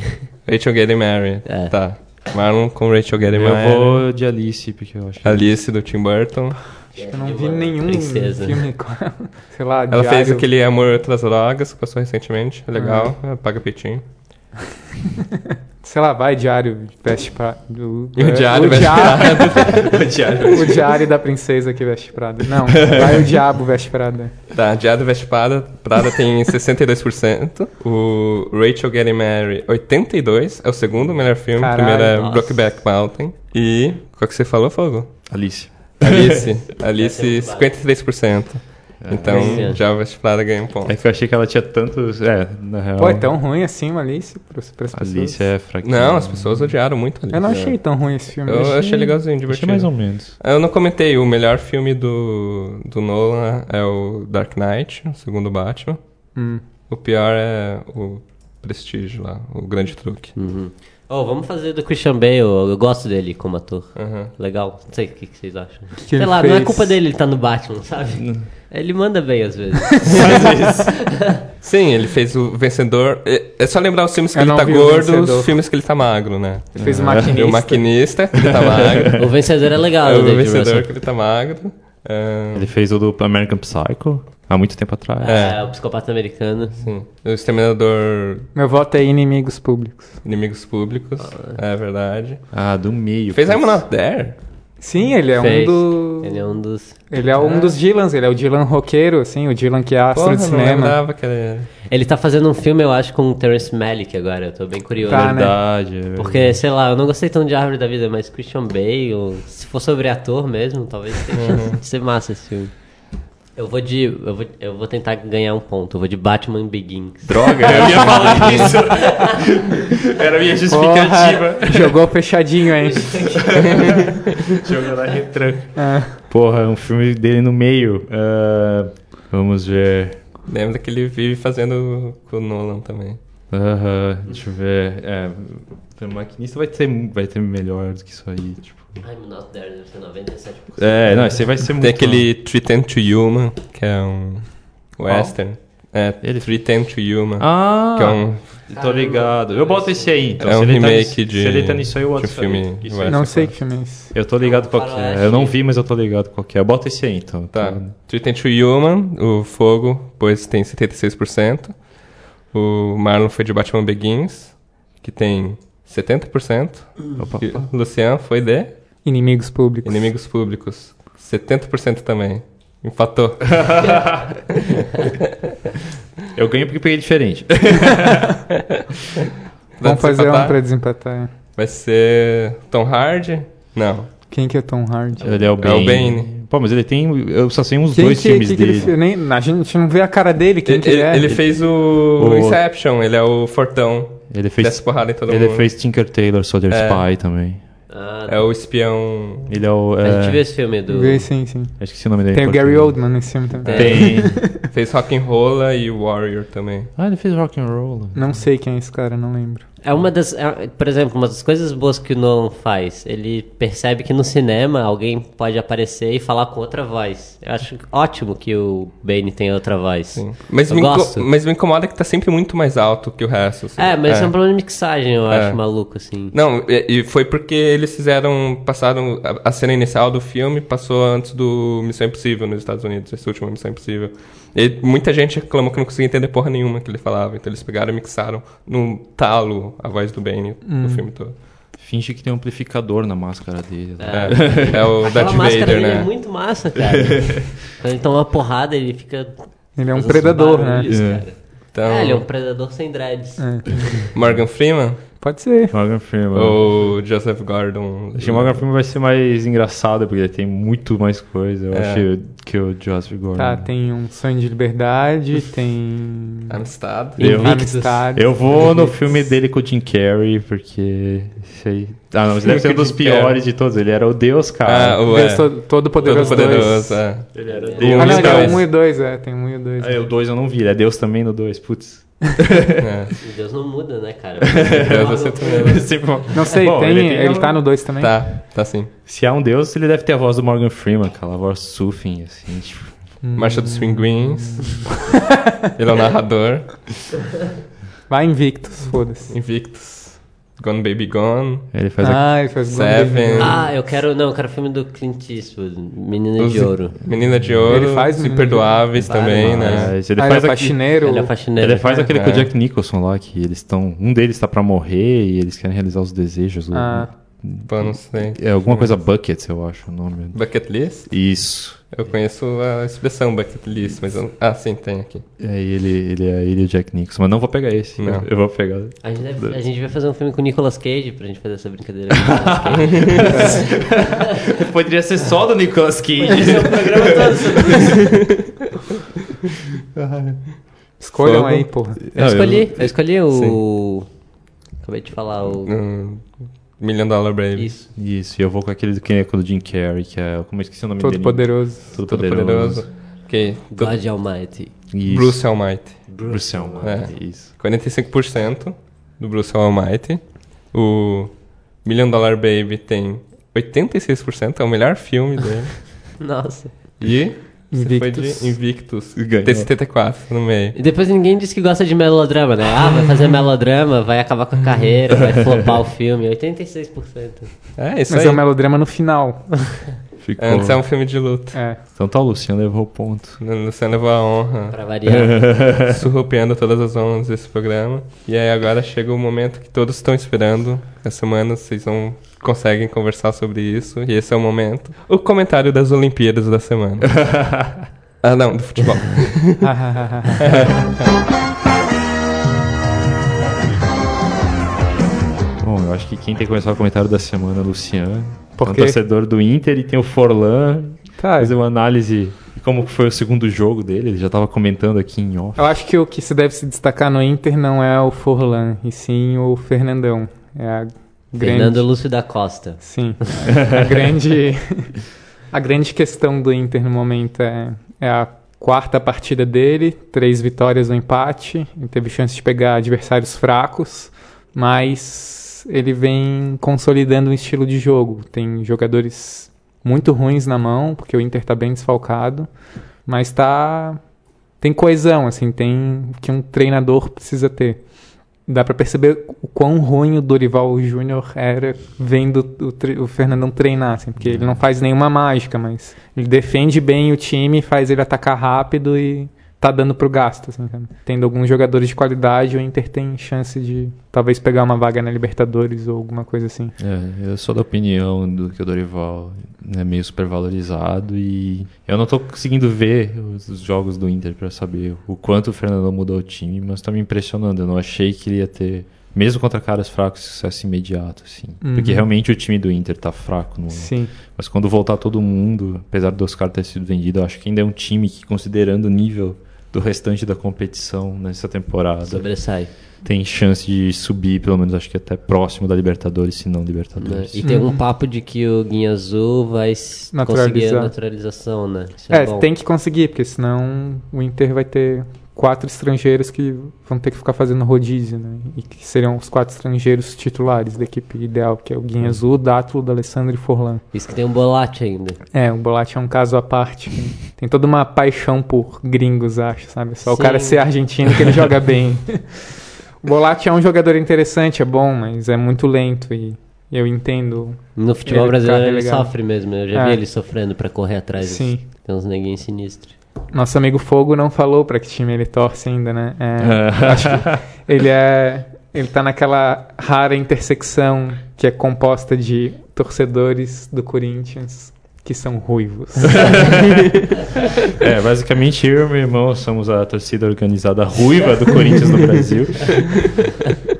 Rachel Getting Married. É. Tá. Marlon com Rachel Getting Eu Married. vou de Alice, porque eu acho que. Alice do Tim Burton. Eu não vi nenhum princesa. filme com ela. [LAUGHS] Sei lá, Ela Diário- fez aquele Amor Outras Drogas, que passou recentemente. É legal. Ah. é, Paga peitinho. [LAUGHS] Sei lá, vai Diário Veste Prada. [LAUGHS] O, E o Diário o Veste diabo, O diário. o Diário da Princesa que Veste Prada. Não, vai o Diabo Veste Prada. Tá, Diário Veste Prada, Prada tem 62%. O Rachel Getting Married, 82%. É o segundo melhor filme. Caralho, o primeiro é nossa. Brokeback Mountain. E... Qual que você falou, Fogo? Alice. Alice. [LAUGHS] Alice, Essa é muito 53%. Então, Esse. já o Veste Prada ganha um ponto. É que eu achei que ela tinha tantos. É, na real. Pô, é tão ruim assim o Alice pras, pras pessoas. Alice é fraquinha. Não, as pessoas odiaram muito Alice. Eu não achei tão ruim esse filme. Eu achei legalzinho, Achei divertido. mais ou menos. Eu não comentei, o melhor filme do, do Nolan é o Dark Knight, o segundo Batman. Hum. O pior é o Prestige lá, o Grande Truque. Uhum. Oh, vamos fazer do Christian Bale. Eu gosto dele como ator. Aham. Legal. Não sei o que, que vocês acham. que sei ele lá, não é fez? culpa dele ele tá no Batman, sabe? Ele manda bem às vezes. [LAUGHS] Sim, ele fez o Vencedor. É é só lembrar os filmes que Eu ele tá gordo, os filmes que ele tá magro, né? Ele fez o maquinista. o Maquinista, que ele tá magro. [LAUGHS] o vencedor é legal, é o David Vencedor, Russell. que ele tá magro. É, Ele fez o do American Psycho há muito tempo atrás. É, o psicopata americano. sim. O Exterminador Meu voto é Inimigos Públicos. Inimigos Públicos, é verdade. Ah, do meio. Fez. I'm Not There? Sim, ele é Fez. um do. Ele é um dos. Ele é um dos Dylans, ele é o Dylan roqueiro, assim, o Dylan que é astro Porra, de não cinema. lembrava que ele... Ele tá fazendo um filme, eu acho, com o Terrence Malick agora. Eu tô bem curioso. Tá, né? Verdade. é Porque, sei lá, eu não gostei tanto de Árvore da Vida, mas Christian Bale, se for sobre ator mesmo, talvez tenha chance de ser massa esse filme. Eu vou de. Eu vou, eu vou tentar ganhar um ponto. Eu vou de Batman Begins. Droga, eu ia falar [LAUGHS] isso. Era a minha justificativa. Porra, jogou fechadinho, hein? [LAUGHS] Jogando na retranca. É. Porra, um filme dele no meio. Ah, vamos ver. Lembra que ele vive fazendo com o Nolan também. Aham, deixa eu ver. É, o maquinista vai ter, vai ter melhor do que isso aí. Tipo. I'm not there, deve ser 97%. É, não, esse aí vai ser muito. Tem aquele Treated to Human, que é um western. É, Ele- Treated to Human, Ah! que é um, Tô ligado. Eu boto esse aí, então. é um se ele tá remake nisso- de, Se ele tá nisso aí, eu boto aí. filme Isso aí. Não sei que filme é esse. Eu tô ligado qual que é. Eu não vi, mas eu tô ligado qual que é. Bota esse aí, então. Tá. Treated to Human, o Fogo, pois tem 76%. O Marlon foi de Batman Begins, que tem 70%. Opa, E o Lucian foi de Inimigos Públicos. Inimigos Públicos, 70% também. Empatou. [LAUGHS] Eu ganho porque peguei diferente. [LAUGHS] Vamos fazer um pra desempatar. Vai ser Tom Hardy? Não. Quem que é Tom Hardy? Ele é o É o Bane. Bane. Pô, mas ele tem. Eu só sei uns Quem dois que, filmes que que ele dele. fez? Nem, a gente não vê a cara dele, quem Ele, que ele é? ele fez o, O- Inception, ele é o Fortão. Ele fez. Desce porrada em todo ele mundo. fez Tinker Tailor Soldier É. Spy também. Ah, É o espião. Ele é o. A É... gente viu esse filme do. Vê, sim, sim. Acho que esse é o nome dele. Tem em o Gary. Oldman nesse filme também. Tem. [LAUGHS] Fez Rock'n'Rolla e Warrior também. ah, ele fez rock and roll. Não sei quem é esse cara, não lembro. É uma das. é, por exemplo, uma das coisas boas que o Nolan faz. Ele percebe que no cinema alguém pode aparecer e falar com outra voz. Eu acho ótimo que o Bane tenha outra voz. Sim. Mas, Eu me gosto. mas me incomoda que tá sempre muito mais alto que o resto. assim. É, mas é. um problema de mixagem, eu É. acho maluco, assim. Não, e, e foi porque eles fizeram. Passaram. A, a cena inicial do filme passou antes do Missão Impossível nos Estados Unidos, esse último Missão Impossível. E muita gente reclamou que não conseguia entender porra nenhuma que ele falava. Então eles pegaram e mixaram no talo a voz do Bane no filme todo. Finge que tem um amplificador na máscara dele. né? É, é o Darth Vader, dele é né? muito massa, cara. Toma uma porrada, ele fica. Ele é um predador, né? barulhos, É. Então, É, ele é um predador sem dreads. É. Morgan Freeman Pode ser. Morgan Freeman. ou Joseph Gordon? Acho que o Morgan Freeman vai ser mais engraçado, porque ele tem muito mais coisa, eu É. acho, que o Joseph Gordon. Tá, tem um sonho de liberdade, tem. Amistad. Eu- Amistade. Eu vou no filme dele com o Jim Carrey, porque. Isso aí. Ah, não, mas deve ser um dos piores de todos. Ele era o Deus, cara. Ah, o Deus é. todo, todo poderoso. Todo poderoso, dois. é. Ele era O Deus. Ah, não, Os ele é dois. um e dois, é, tem um e dois. Ah, o 2 eu não vi, ele é Deus também no 2, putz. É. Deus não muda, né, cara? Deus, [LAUGHS] você também. Sempre uma- Não sei, Bom, tem, ele ele, tem um- tá no dois também? Tá, tá sim. Se há um Deus, ele deve ter a voz do Morgan Freeman, aquela voz soothing, assim, tipo. Marcha dos Pinguins. [LAUGHS] ele é o narrador. Vai Invictus, foda-se. Invictus. Gone Baby Gone. Ele faz a... Ah, ele faz Seven. Ah, eu quero. Não, eu quero o filme do Clint Eastwood, Menina Os- de Ouro. Menina de Ouro. Ele faz de Imperdoáveis também, né? É, ele Ah, faz ele é aqui- faxineiro. Ele é faxineiro. Ele faz aquele com o É. Jack Nicholson lá, que eles estão. Um deles tá pra morrer e eles querem realizar os desejos. Ah, Pô, não sei. É alguma coisa Buckets, eu acho o nome. Bucket List? Isso. Eu conheço a expressão Bucket List, mas eu... Ah, sim, tem aqui. É, ele, ele é ele e o Jack Nicholson. Mas não vou pegar esse. Não. Eu, vou pegar. A gente, deve- a gente vai fazer um filme com o Nicolas Cage pra gente fazer essa brincadeira. [LAUGHS] Poderia ser só do Nicolas Cage. Esse o programa todo sobre escolham aí, porra. Eu escolhi, eu escolhi o. Acabei de falar o. Hum, Million Dollar Baby. Isso. Isso, e eu vou com aquele do que é com o Jim Carrey, que é. Como eu esqueci o nome Todo dele? poderoso. Todo Todo poderoso. poderoso. Ok. Todo- God Almighty. Isso. Bruce Almighty. Bruce Almighty, Isso. 45% do Bruce Almighty. O Million Dollar Baby tem 86%, é o melhor filme dele. [LAUGHS] Nossa. E você foi Invictus. de Invictus. Ganhou. Tem 74 no meio. E depois ninguém disse que gosta de melodrama, né? Ah, vai fazer melodrama, vai acabar com a carreira, vai flopar o filme. [LAUGHS] 86%. É, isso Mas aí. é um melodrama no final. [LAUGHS] Ficou. Antes é um filme de luta. É. Então tá, o Luciano levou o ponto. O Luciano levou a honra. Pra variar. [LAUGHS] surrupiando todas as ondas desse programa. E aí agora chega o momento que todos estão esperando. Essa semana vocês vão conseguem conversar sobre isso. E esse é o momento. O comentário das Olimpíadas da semana. [LAUGHS] ah, não, do futebol. [LAUGHS] Bom, eu acho que quem tem que começar o comentário da semana é o Luciano. É um quê? torcedor do Inter e tem o Forlan. Tá, Fazer uma análise de como foi o segundo jogo dele. Ele já tava comentando aqui em off. eu acho que o que se deve se destacar no Inter não é o Forlan, e sim o Fernandão. É a grande... Fernando Lúcio da Costa. Sim. A grande, [LAUGHS] a grande questão do Inter no momento é, é a quarta partida dele, três vitórias no empate. Ele teve chance de pegar adversários fracos, mas ele vem consolidando um estilo de jogo. Tem jogadores muito ruins na mão, porque o Inter está bem desfalcado, mas tá tem coesão, assim, tem o que um treinador precisa ter. Dá pra perceber o quão ruim o Dorival Júnior era vendo o, tre- o Fernandão treinar, assim, porque ele não faz nenhuma mágica, mas ele defende bem o time, faz ele atacar rápido e tá dando pro gasto, assim? Tendo alguns jogadores de qualidade, o Inter tem chance de talvez pegar uma vaga na Libertadores ou alguma coisa assim. É, eu sou da opinião do que o Dorival é meio supervalorizado e eu não tô conseguindo ver os, os jogos do Inter pra saber o quanto o Fernandão mudou o time, mas tá me impressionando. Eu não achei que ele ia ter, mesmo contra caras fracos, sucesso imediato, assim. Uhum. Porque realmente o time do Inter tá fraco no Sim. Mas quando voltar todo mundo, apesar do Oscar ter sido vendido, eu acho que ainda é um time que, considerando o nível do restante da competição nessa temporada, Sobressai. tem chance de subir, pelo menos acho que até próximo da Libertadores, se não né? Libertadores. E tem um papo de que o Guinha Azul vai conseguir a naturalização, né? Isso é, É, bom. tem que conseguir, porque senão o Inter vai ter quatro estrangeiros que vão ter que ficar fazendo rodízio, né? E que seriam os quatro estrangeiros titulares da equipe ideal, que é o Guinha Azul, Dátulo, D'Alessandro e Forlan. Isso que tem um bolate ainda. É, o Bolatti é um caso à parte. Tem toda uma paixão por gringos, acho, sabe? Só o Sim. cara ser argentino que ele joga bem. [LAUGHS] O Bolatti é um jogador interessante, é bom, mas é muito lento e eu entendo. No futebol brasileiro ele sofre mesmo. Eu já É. vi ele sofrendo pra correr atrás. Sim. Tem uns neguinhos sinistros. Nosso amigo Fogo não falou pra que time ele torce ainda, né? É, [LAUGHS] acho que ele é. Ele tá naquela rara intersecção que é composta de torcedores do Corinthians que são ruivos. [LAUGHS] É, basicamente eu e meu irmão somos a torcida organizada ruiva do Corinthians no Brasil. [LAUGHS]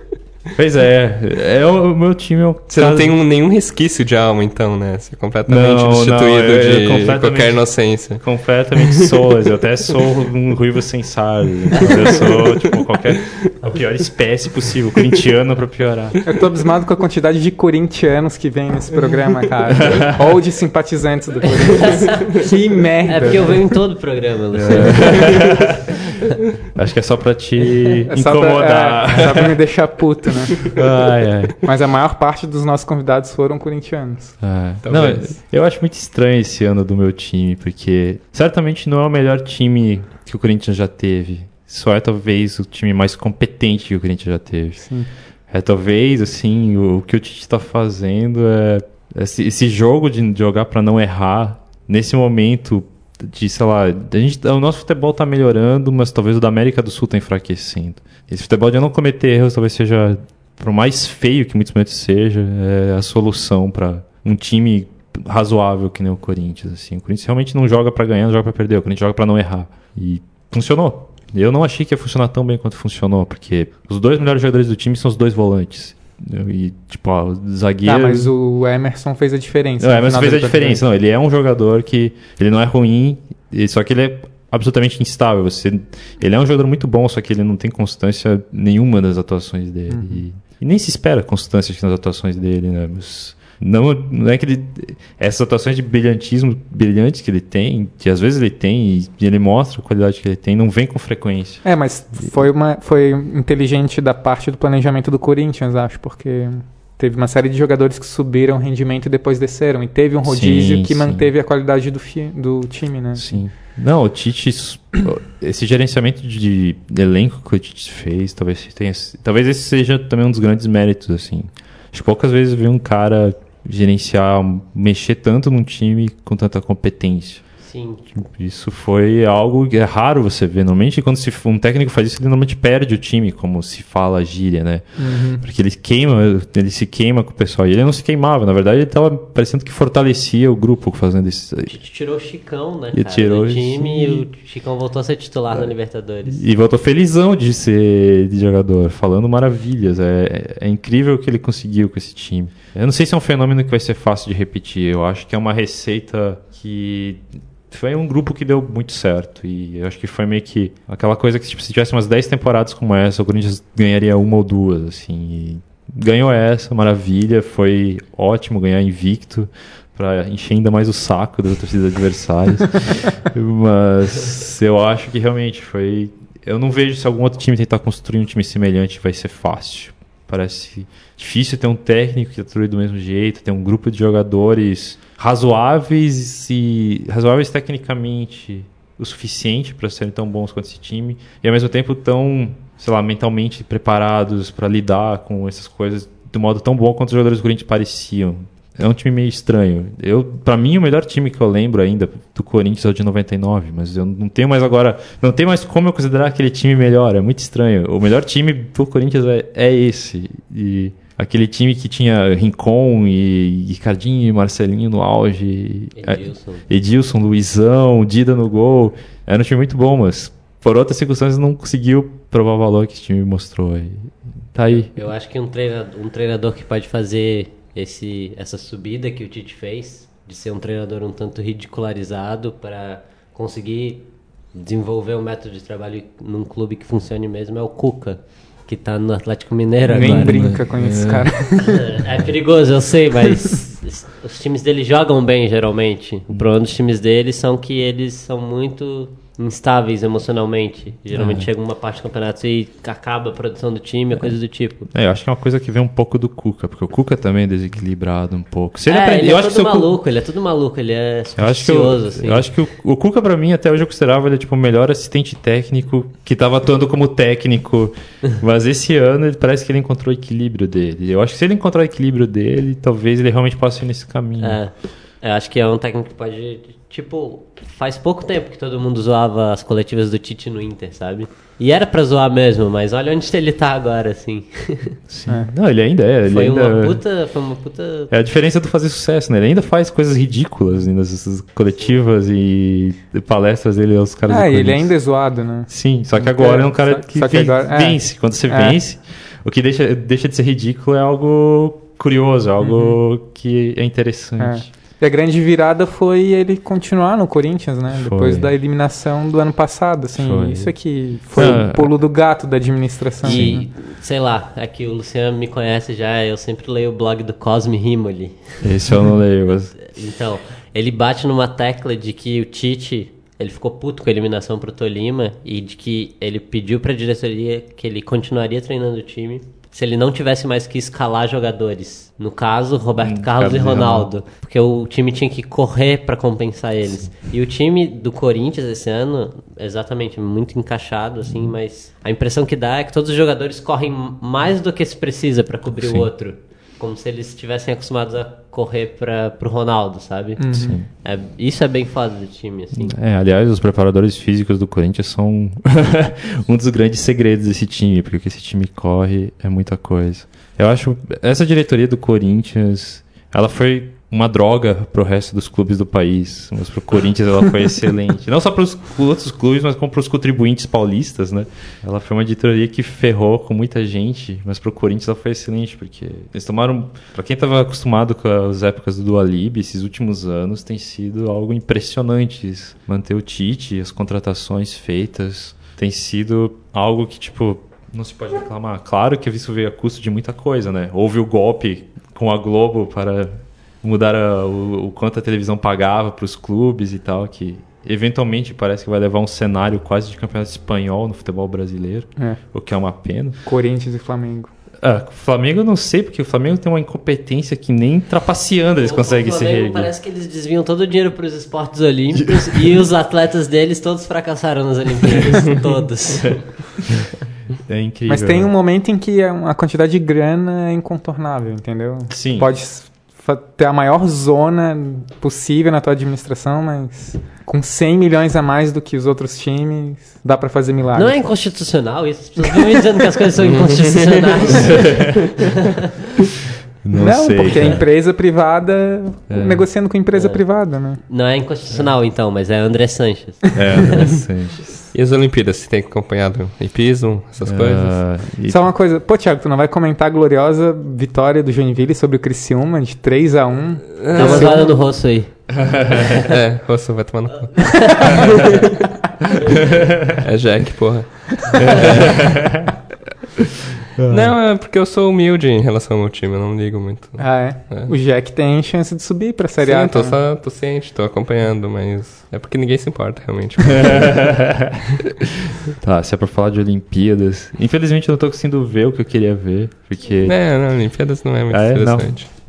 Pois é, é o, o meu time é o Você não tem um- nenhum resquício de alma, então, né? Você é completamente Não, não, destituído eu- eu de completamente- qualquer inocência. completamente [LAUGHS] soas. Eu até sou um ruivo. Então eu sou, tipo, qualquer. A pior espécie possível, corintiano pra piorar. Eu tô abismado com a quantidade de corintianos que vem nesse programa, cara. [LAUGHS] Ou de simpatizantes do Corinthians. [LAUGHS] Que merda. É porque eu venho em todo o programa, Luciano. [LAUGHS] Acho que é só pra te É só pra, incomodar. é, só pra me [LAUGHS] deixar puto, né? Ai, ai. Mas a maior parte dos nossos convidados foram corintianos. Ah, não, Talvez. eu acho muito estranho esse ano do meu time, porque certamente não é o melhor time que o Corinthians já teve. Só é talvez o time mais competente que o Corinthians já teve. Sim. É talvez, assim, o, o que o Tite está fazendo é esse, esse jogo de jogar para não errar, nesse momento de, sei lá, a gente, o nosso futebol está melhorando, mas talvez o da América do Sul está enfraquecendo. Esse futebol de não cometer erros talvez seja, por mais feio que muitos momentos seja, é a solução para um time razoável que nem o Corinthians. Assim. O Corinthians realmente não joga para ganhar, não joga para perder, o Corinthians joga para não errar. E funcionou. Eu não achei que ia funcionar tão bem quanto funcionou, porque os dois melhores jogadores do time são os dois volantes. E, tipo, ó, o zagueiro. Tá, mas o Emerson fez a diferença. Não, o Emerson fez a diferença. Não, ele é um jogador que. Ele não é ruim, só que ele é absolutamente instável. Você, ele é um jogador muito bom, só que ele não tem constância nenhuma das atuações dele. Uhum. E, e, nem se espera constância nas atuações dele, né? Mas, não, não é que ele. Essas atuações de brilhantismo brilhantes que ele tem, que às vezes ele tem e ele mostra a qualidade que ele tem, não vem com frequência. É, mas foi, uma, foi inteligente da parte do planejamento do Corinthians, acho, porque teve uma série de jogadores que subiram rendimento e depois desceram. E teve um rodízio sim, que sim. manteve a qualidade do, fi, do time, né? Sim. Não, o Tite. Esse gerenciamento de elenco que o Tite fez, talvez tenha. Talvez esse seja também um dos grandes méritos, assim. Acho que poucas vezes vi um cara gerenciar, mexer tanto num time com tanta competência. Sim. Isso foi algo que é raro você ver. Normalmente, quando se, um técnico faz isso, ele normalmente perde o time, como se fala a gíria, né? Uhum. Porque ele queima, ele se queima com o pessoal. E ele não se queimava, na verdade, ele estava parecendo que fortalecia o grupo fazendo isso. Tirou o Chicão, né? Tirou do time e o Chicão voltou a ser titular é. na Libertadores. E voltou felizão de ser de jogador, falando maravilhas. É, é incrível o que ele conseguiu com esse time. Eu não sei se é um fenômeno que vai ser fácil de repetir. Eu acho que é uma receita que foi um grupo que deu muito certo. E eu acho que foi meio que aquela coisa que tipo, se tivesse umas 10 temporadas como essa, o Corinthians ganharia uma ou duas, assim. E ganhou essa, maravilha, foi ótimo ganhar invicto para encher ainda mais o saco das torcidas adversárias. [LAUGHS] Mas eu acho que realmente foi. Eu não vejo se algum outro time tentar construir um time semelhante vai ser fácil. Parece difícil ter um técnico que atua do mesmo jeito, ter um grupo de jogadores razoáveis e razoáveis tecnicamente o suficiente para serem tão bons quanto esse time e ao mesmo tempo tão, sei lá, mentalmente preparados para lidar com essas coisas de modo tão bom quanto os jogadores do Corinthians pareciam. É um time meio estranho. Eu, para mim, o melhor time que eu lembro ainda do Corinthians é o de 99, mas eu não tenho mais agora, não tem mais como eu considerar aquele time melhor. É muito estranho. O melhor time do Corinthians é, é esse. E aquele time que tinha Rincon e Ricardinho e Marcelinho no auge. Edilson. Edilson, Luizão, Dida no gol. Era um time muito bom, mas por outras circunstâncias não conseguiu provar o valor que esse time mostrou. Tá aí. Eu acho que um treinador, um treinador que pode fazer esse, essa subida que o Tite fez, de ser um treinador um tanto ridicularizado para conseguir desenvolver um método de trabalho num clube que funcione mesmo, é o Cuca que tá no Atlético Mineiro Ninguém agora. brinca com esse é. cara. É, é perigoso, eu sei, mas os times dele jogam bem, geralmente. O problema dos times dele são que eles são muito instáveis emocionalmente. Geralmente é. chega uma parte do campeonato e acaba a produção do time, coisa do tipo. É, eu acho que é uma coisa que vem um pouco do Cuca, porque o Cuca também é desequilibrado um pouco. Se ele, é, aprender, ele é todo maluco, Cu... ele é tudo maluco, ele é eu acho que eu, assim. Eu acho que o, o Cuca, pra mim, até hoje eu considerava ele tipo o melhor assistente técnico que tava atuando como técnico, [LAUGHS] mas esse ano ele parece que ele encontrou o equilíbrio dele. Eu acho que se ele encontrar o equilíbrio dele, talvez ele realmente possa ir nesse caminho. É. Eu acho que é um técnico que pode. Tipo, faz pouco tempo que todo mundo zoava as coletivas do Tite no Inter, sabe? E era pra zoar mesmo, mas olha onde ele tá agora, assim. [LAUGHS] Sim. É. Não, ele ainda é. Ele foi, ainda... Uma puta, foi uma puta. É a diferença do fazer sucesso, né? Ele ainda faz coisas ridículas nas coletivas e palestras dele aos caras É, ele ainda é zoado, né? Sim, só que agora é, é um cara que, que agora, é. vence. É. Quando você é. vence, o que deixa, deixa de ser ridículo é algo curioso, algo uhum. que é interessante. É. E a grande virada foi ele continuar no Corinthians, né? Foi. Depois da eliminação do ano passado, assim. Foi. Isso aqui foi o pulo do gato da administração. E, né? sei lá, aqui o Luciano me conhece já, eu sempre leio o blog do Cosme Rimoli. Esse eu não leio, mas... Então, ele bate numa tecla de que o Tite ele ficou puto com a eliminação pro Tolima e de que ele pediu pra diretoria que ele continuaria treinando o time se ele não tivesse mais que escalar jogadores. No caso, Roberto Hum, Carlos e Ronaldo. Porque o time tinha que correr pra compensar eles. E o time do Corinthians esse ano, exatamente, muito encaixado, assim, mas a impressão que dá é que todos os jogadores correm mais do que se precisa pra cobrir Sim. o outro. Como se eles estivessem acostumados a correr para pro Ronaldo, sabe? Sim. É, isso é bem foda do time, assim. É, aliás, os preparadores físicos do Corinthians são [LAUGHS] um dos grandes segredos desse time, porque o que esse time corre é muita coisa. Eu acho essa diretoria do Corinthians, ela foi uma droga pro resto dos clubes do país, mas pro Corinthians ela foi [LAUGHS] excelente. Não só para os outros clubes, mas como para os contribuintes paulistas, né? Ela foi uma diretoria que ferrou com muita gente, mas pro Corinthians ela foi excelente, porque eles tomaram, Pra quem estava acostumado com as épocas do Dualib, esses últimos anos tem sido algo impressionante. Manter o Tite, as contratações feitas, tem sido algo que tipo não se pode reclamar. Claro que isso veio a custo de muita coisa, né? Houve o golpe com a Globo para mudar a- o, o quanto a televisão pagava para os clubes e tal, que eventualmente parece que vai levar um cenário quase de campeonato espanhol no futebol brasileiro, É. o que é uma pena. Corinthians e Flamengo. Ah, o Flamengo eu não sei, porque o Flamengo tem uma incompetência que nem trapaceando eles O- conseguem o se Flamengo reerguer. Parece que eles desviam todo o dinheiro para os esportes olímpicos [LAUGHS] e os atletas deles todos fracassaram nas Olimpíadas. [LAUGHS] todos. É incrível. Mas tem né? um momento em que a quantidade de grana é incontornável, entendeu? Sim. Pode ter a maior zona possível na tua administração, mas com 100 milhões a mais do que os outros times, dá pra fazer milagre. Não é inconstitucional isso? As pessoas vivem me dizendo que as coisas são [LAUGHS] inconstitucionais. [LAUGHS] Não, sei, porque é cara. empresa privada negociando com empresa privada, né? Não é inconstitucional, então, mas é André Sanches. É, interessante. [LAUGHS] E as Olimpíadas, você tem acompanhado hipismo, essas coisas? Ah, e- Só uma coisa, pô, Thiago, tu não vai comentar a gloriosa vitória do Joinville sobre o Criciúma de 3 a 1 Dá uma zoada no rosto aí. [LAUGHS] É, Rosso, vai tomar no cu. [LAUGHS] é Jack, porra. Não, é porque eu sou humilde em relação ao meu time, eu não ligo muito. Ah, é? É. O Jack tem chance de subir pra Série Sim, A. tô, também. só, tô ciente, tô acompanhando, mas é porque ninguém se importa, realmente. [LAUGHS] Tá, se é pra falar de Olimpíadas. Infelizmente eu não tô conseguindo ver o que eu queria ver, porque. é, não, Olimpíadas não é muito Ah, é? Não.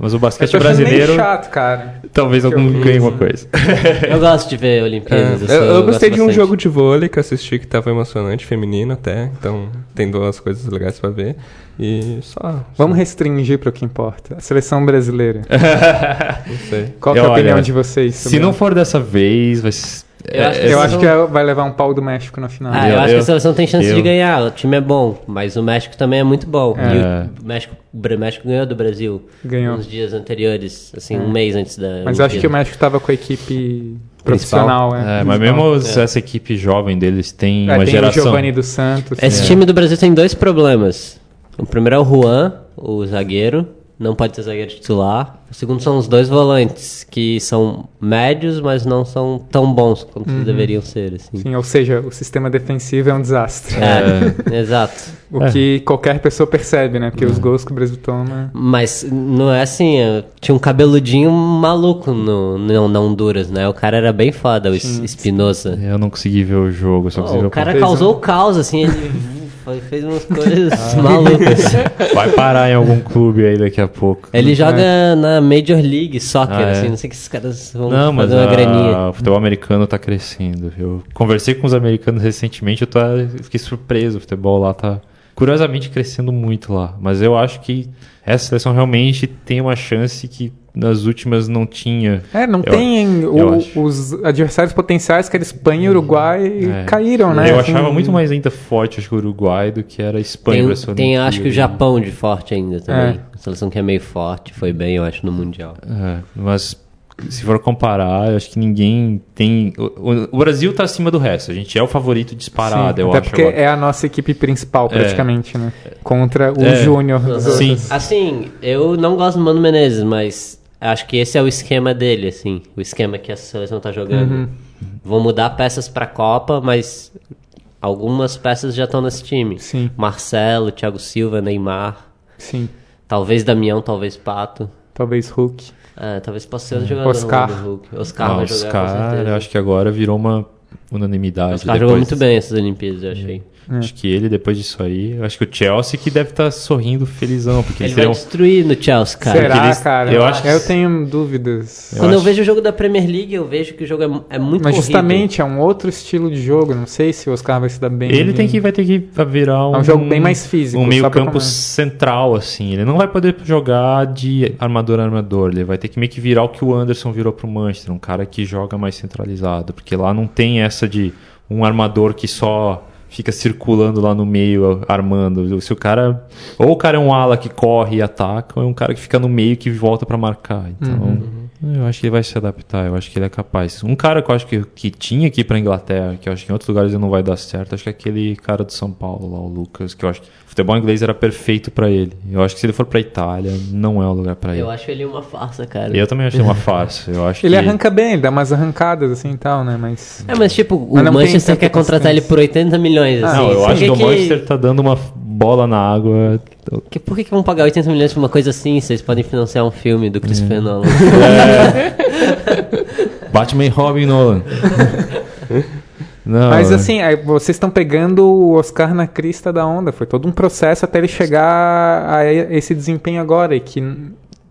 Mas o Eu basquete brasileiro, chato, cara. talvez algum eu- ganhe uma coisa. [LAUGHS] Eu gosto de ver Olimpíadas. É, sou- eu, eu gosto gostei de um bastante. jogo de vôlei que eu assisti que tava emocionante, feminino até, então tem duas coisas legais pra ver. E só. Vamos restringir para o que importa. A seleção brasileira. [LAUGHS] Não sei. Qual que é a Olha, opinião de vocês? Se não for dessa vez, vai ser. Eu acho que Eu Seleção- acho que é- vai levar um pau do México na final. Ah, eu, Eu- acho que a seleção tem chance eu- de ganhar. O time é bom, mas o México também é muito bom. É. E o México, o México ganhou do Brasil Ganhou. uns dias anteriores, assim, um mês antes da. Mas eu acho que o. México tava com a equipe profissional. É, É, mas mesmo essa equipe jovem deles tem É, uma tem geração. o Giovanni dos Santos. Esse é. time do Brasil tem dois problemas. O primeiro é o Juan, o zagueiro. Não pode ser zagueiro titular. O segundo são os dois volantes, que são médios, mas não são tão bons quanto eles deveriam ser. Assim. Sim, ou seja, o sistema defensivo é um desastre. É, [LAUGHS] exato. O que qualquer pessoa percebe, né? Porque os gols que o Brasil toma. Mas não é assim, é, tinha um cabeludinho maluco no, no, na Honduras, né? O cara era bem foda, o Es- Espinosa. Eu não consegui ver o jogo, só consegui ver o o cara causou o caos, assim, ele foi- fez umas coisas [LAUGHS] malucas. Vai parar em algum clube aí daqui a pouco. Ele joga na Major League Soccer, Ah, é? assim, não sei que esses caras vão Não, mas fazer uma a- graninha. o futebol americano tá crescendo. Eu conversei com os americanos recentemente, eu, tô, eu fiquei surpreso. O futebol lá tá curiosamente crescendo muito lá. Mas eu acho que essa seleção realmente tem uma chance que nas últimas não tinha. É, não Eu- tem. o- eu acho. os adversários potenciais que era Espanha e Uruguai É. caíram, né? Eu Assim, achava muito mais ainda forte acho que o Uruguai do que era a Espanha. Tem, tem acho que o Olimpíada. Japão de forte ainda também. É. A seleção que é meio forte, foi bem, eu acho, no Mundial. É, mas se for comparar, eu acho que ninguém tem. O, o- o Brasil tá acima do resto. A gente é o favorito disparado, sim, eu até acho. porque agora. é a nossa equipe principal, praticamente, né? Contra o É. Júnior dos Sim. outros. Assim, eu não gosto do Mano Menezes, mas acho que esse é o esquema dele, assim. O esquema que a seleção tá jogando. Uhum. Vão mudar peças pra Copa, mas algumas peças já estão nesse time. Sim. Marcelo, Thiago Silva, Neymar. Sim. Talvez Damião, talvez Pato. Talvez Hulk. Ah, talvez possa ser outro jogador Oscar. do Hulk. Oscar Ah, vai jogar com Oscar, eu acho que agora virou uma unanimidade. Os caras jogou muito bem essas Olimpíadas, eu achei. É. Acho que ele, depois disso aí, eu acho que o Chelsea que deve estar tá sorrindo felizão. Porque ele vai um... destruir no Chelsea, cara. Será, eles... cara? Eu, acho que... eu tenho dúvidas. Quando eu, eu vejo o jogo da Premier League, eu vejo que o jogo é, é muito Mas justamente, é um outro estilo de jogo. Não sei se o Oscar vai se dar bem. Ele tem que, vai ter que virar um... É um jogo bem mais físico. Um meio campo central, assim. Ele não vai poder jogar de armador a armador. Ele vai ter que meio que virar o que o Anderson virou pro Manchester. Um cara que joga mais centralizado. Porque lá não tem essa de um armador que só fica circulando lá no meio, armando. Se o cara. Ou o cara é um ala que corre e ataca, ou é um cara que fica no meio que volta para marcar. Então. Uhum. Eu acho que ele vai se adaptar, eu acho que ele é capaz. Um cara que eu acho que, que tinha que ir pra Inglaterra, que eu acho que em outros lugares ele não vai dar certo, acho que é aquele cara do São Paulo lá, o Lucas, que eu acho que o futebol inglês era perfeito para ele. Eu acho que se ele for pra Itália, não é o lugar para ele. Eu acho ele uma farsa, cara. Eu também achei uma farsa. Eu acho [LAUGHS] ele que... arranca bem, dá umas arrancadas assim e tal, né? Mas. É, mas tipo, o mas Manchester quer contratar ele por 80 milhões. Assim. Não, eu acho que, que o Manchester tá dando uma bola na água. Que, por que, que vão pagar 80 milhões por uma coisa assim? Vocês podem financiar um filme do Chris é. Nolan. É. [LAUGHS] Batman e Robin Nolan. Não, Mas assim, vocês estão pegando o Oscar na crista da onda. Foi todo um processo até ele chegar a esse desempenho agora. E que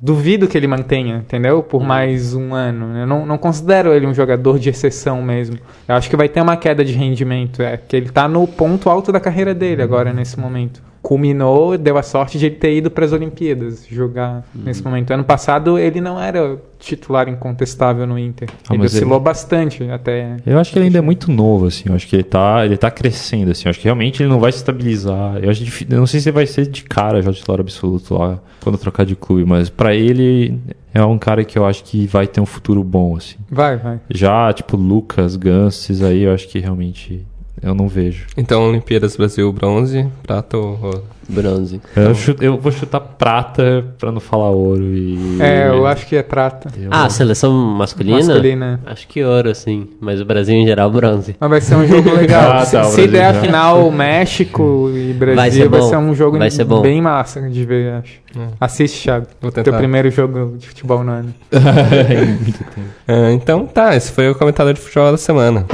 duvido que ele mantenha, entendeu? Por uhum. mais um ano. Eu não, não considero ele um jogador de exceção mesmo. Eu acho que vai ter uma queda de rendimento. É que ele está no ponto alto da carreira dele agora, nesse momento. Culminou, deu a sorte de ele ter ido para as Olimpíadas jogar uhum. nesse momento. Ano passado ele não era titular incontestável no Inter. Ah, ele oscilou ele... bastante até. Eu acho que ele ainda é muito novo, assim. Eu acho que ele tá, ele tá crescendo, assim. Eu acho que realmente ele não vai se estabilizar. Eu, acho eu não sei se ele vai ser de cara já titular absoluto lá quando trocar de clube, mas para ele é um cara que eu acho que vai ter um futuro bom, assim. Vai, vai. Já, tipo, Lucas, Ganses, aí eu acho que realmente eu não vejo. Então, Olimpíadas Brasil, bronze, prata ou Bronze. Eu, chuto, eu, vou chutar prata pra não falar ouro e. É, eu acho que é prata. Eu... Ah, seleção masculina? Masculina. Acho que ouro, sim. Mas o Brasil em geral, bronze. Mas vai ser um jogo legal. [LAUGHS] ah, tá, se, se der a final México e Brasil, vai ser, vai ser um jogo vai ser bem massa de ver, acho. Hum. Assiste, Thiago. Vou tentar. Teu primeiro jogo de futebol no ano. [LAUGHS] é, então tá, esse foi o comentário de futebol da semana.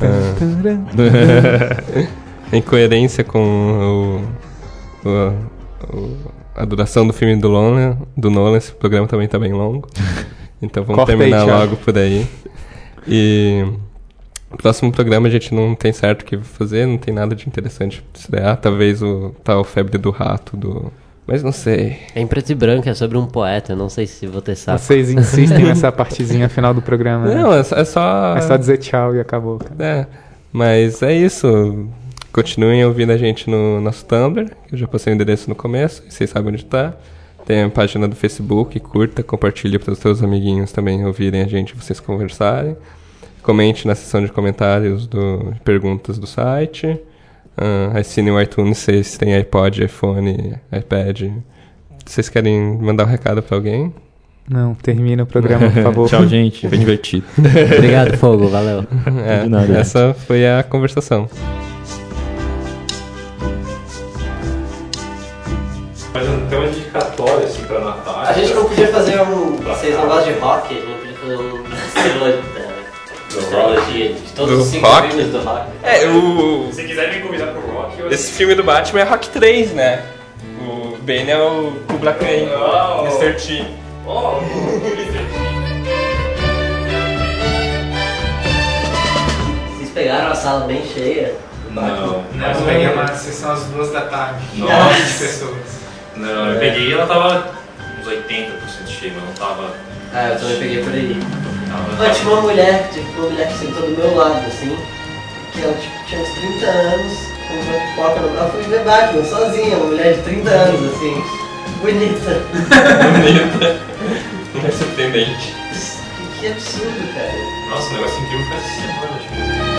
[LAUGHS] em coerência com o, o, o, a duração do filme do Nolan, do Nolan, esse programa também está bem longo. [LAUGHS] Então vamos Corta terminar aí, logo por aí. E no próximo programa a gente não tem certo o que fazer, não tem nada de interessante pra estrear. Talvez o tal Febre do Rato do mas não sei. É em preto e branco, é sobre um poeta, não sei se vou ter saco. Vocês insistem [LAUGHS] nessa partezinha final do programa. Não, né? é, só. É só dizer tchau e acabou. Cara. É. Mas é isso. Continuem ouvindo a gente no nosso Tumblr, que eu já passei o endereço no começo, e vocês sabem onde está. Tem a página do Facebook, curta, compartilhe para os seus amiguinhos também ouvirem a gente, vocês conversarem. Comente na seção de comentários do perguntas do site. Uh, assine o iTunes, vocês têm iPod, iPhone, iPad. Vocês querem mandar um recado para alguém? Não, termina o programa, por [LAUGHS] favor. Tchau, gente. Foi divertido. Obrigado, Fogo. Valeu. É, nada, essa foi a conversação. Mas tem uma dedicatória assim pra Natália. A gente não podia fazer um. Vocês não gostam de rock? A gente não podia fazer um trilogia de todos do os cinco rock? filmes do rock. É, o. Se quiser me convidar pro rock. Eu... Esse filme do Batman é Rock 3, né? O Ben é o Kubla Khan, oh. Mr. T. Oh, [LAUGHS] Vocês pegaram a sala bem cheia? Não. Não, eu peguei uma sessão às duas da tarde. Nossa. pessoas. Não, eu peguei ela tava uns 80% cheia, mas não tava. Ah, eu também peguei por aí. Mas tinha uma mulher, tipo, uma mulher que sentou do meu lado, assim, que ela tipo, tinha uns 30 anos, com uma pipoca no braço, e ver Batman, sozinha, uma mulher de 30 anos, assim. Bonita. Bonita. [LAUGHS] Não é surpreendente. Que, que absurdo, cara. Nossa, o negócio incrível foi essa semana, tipo.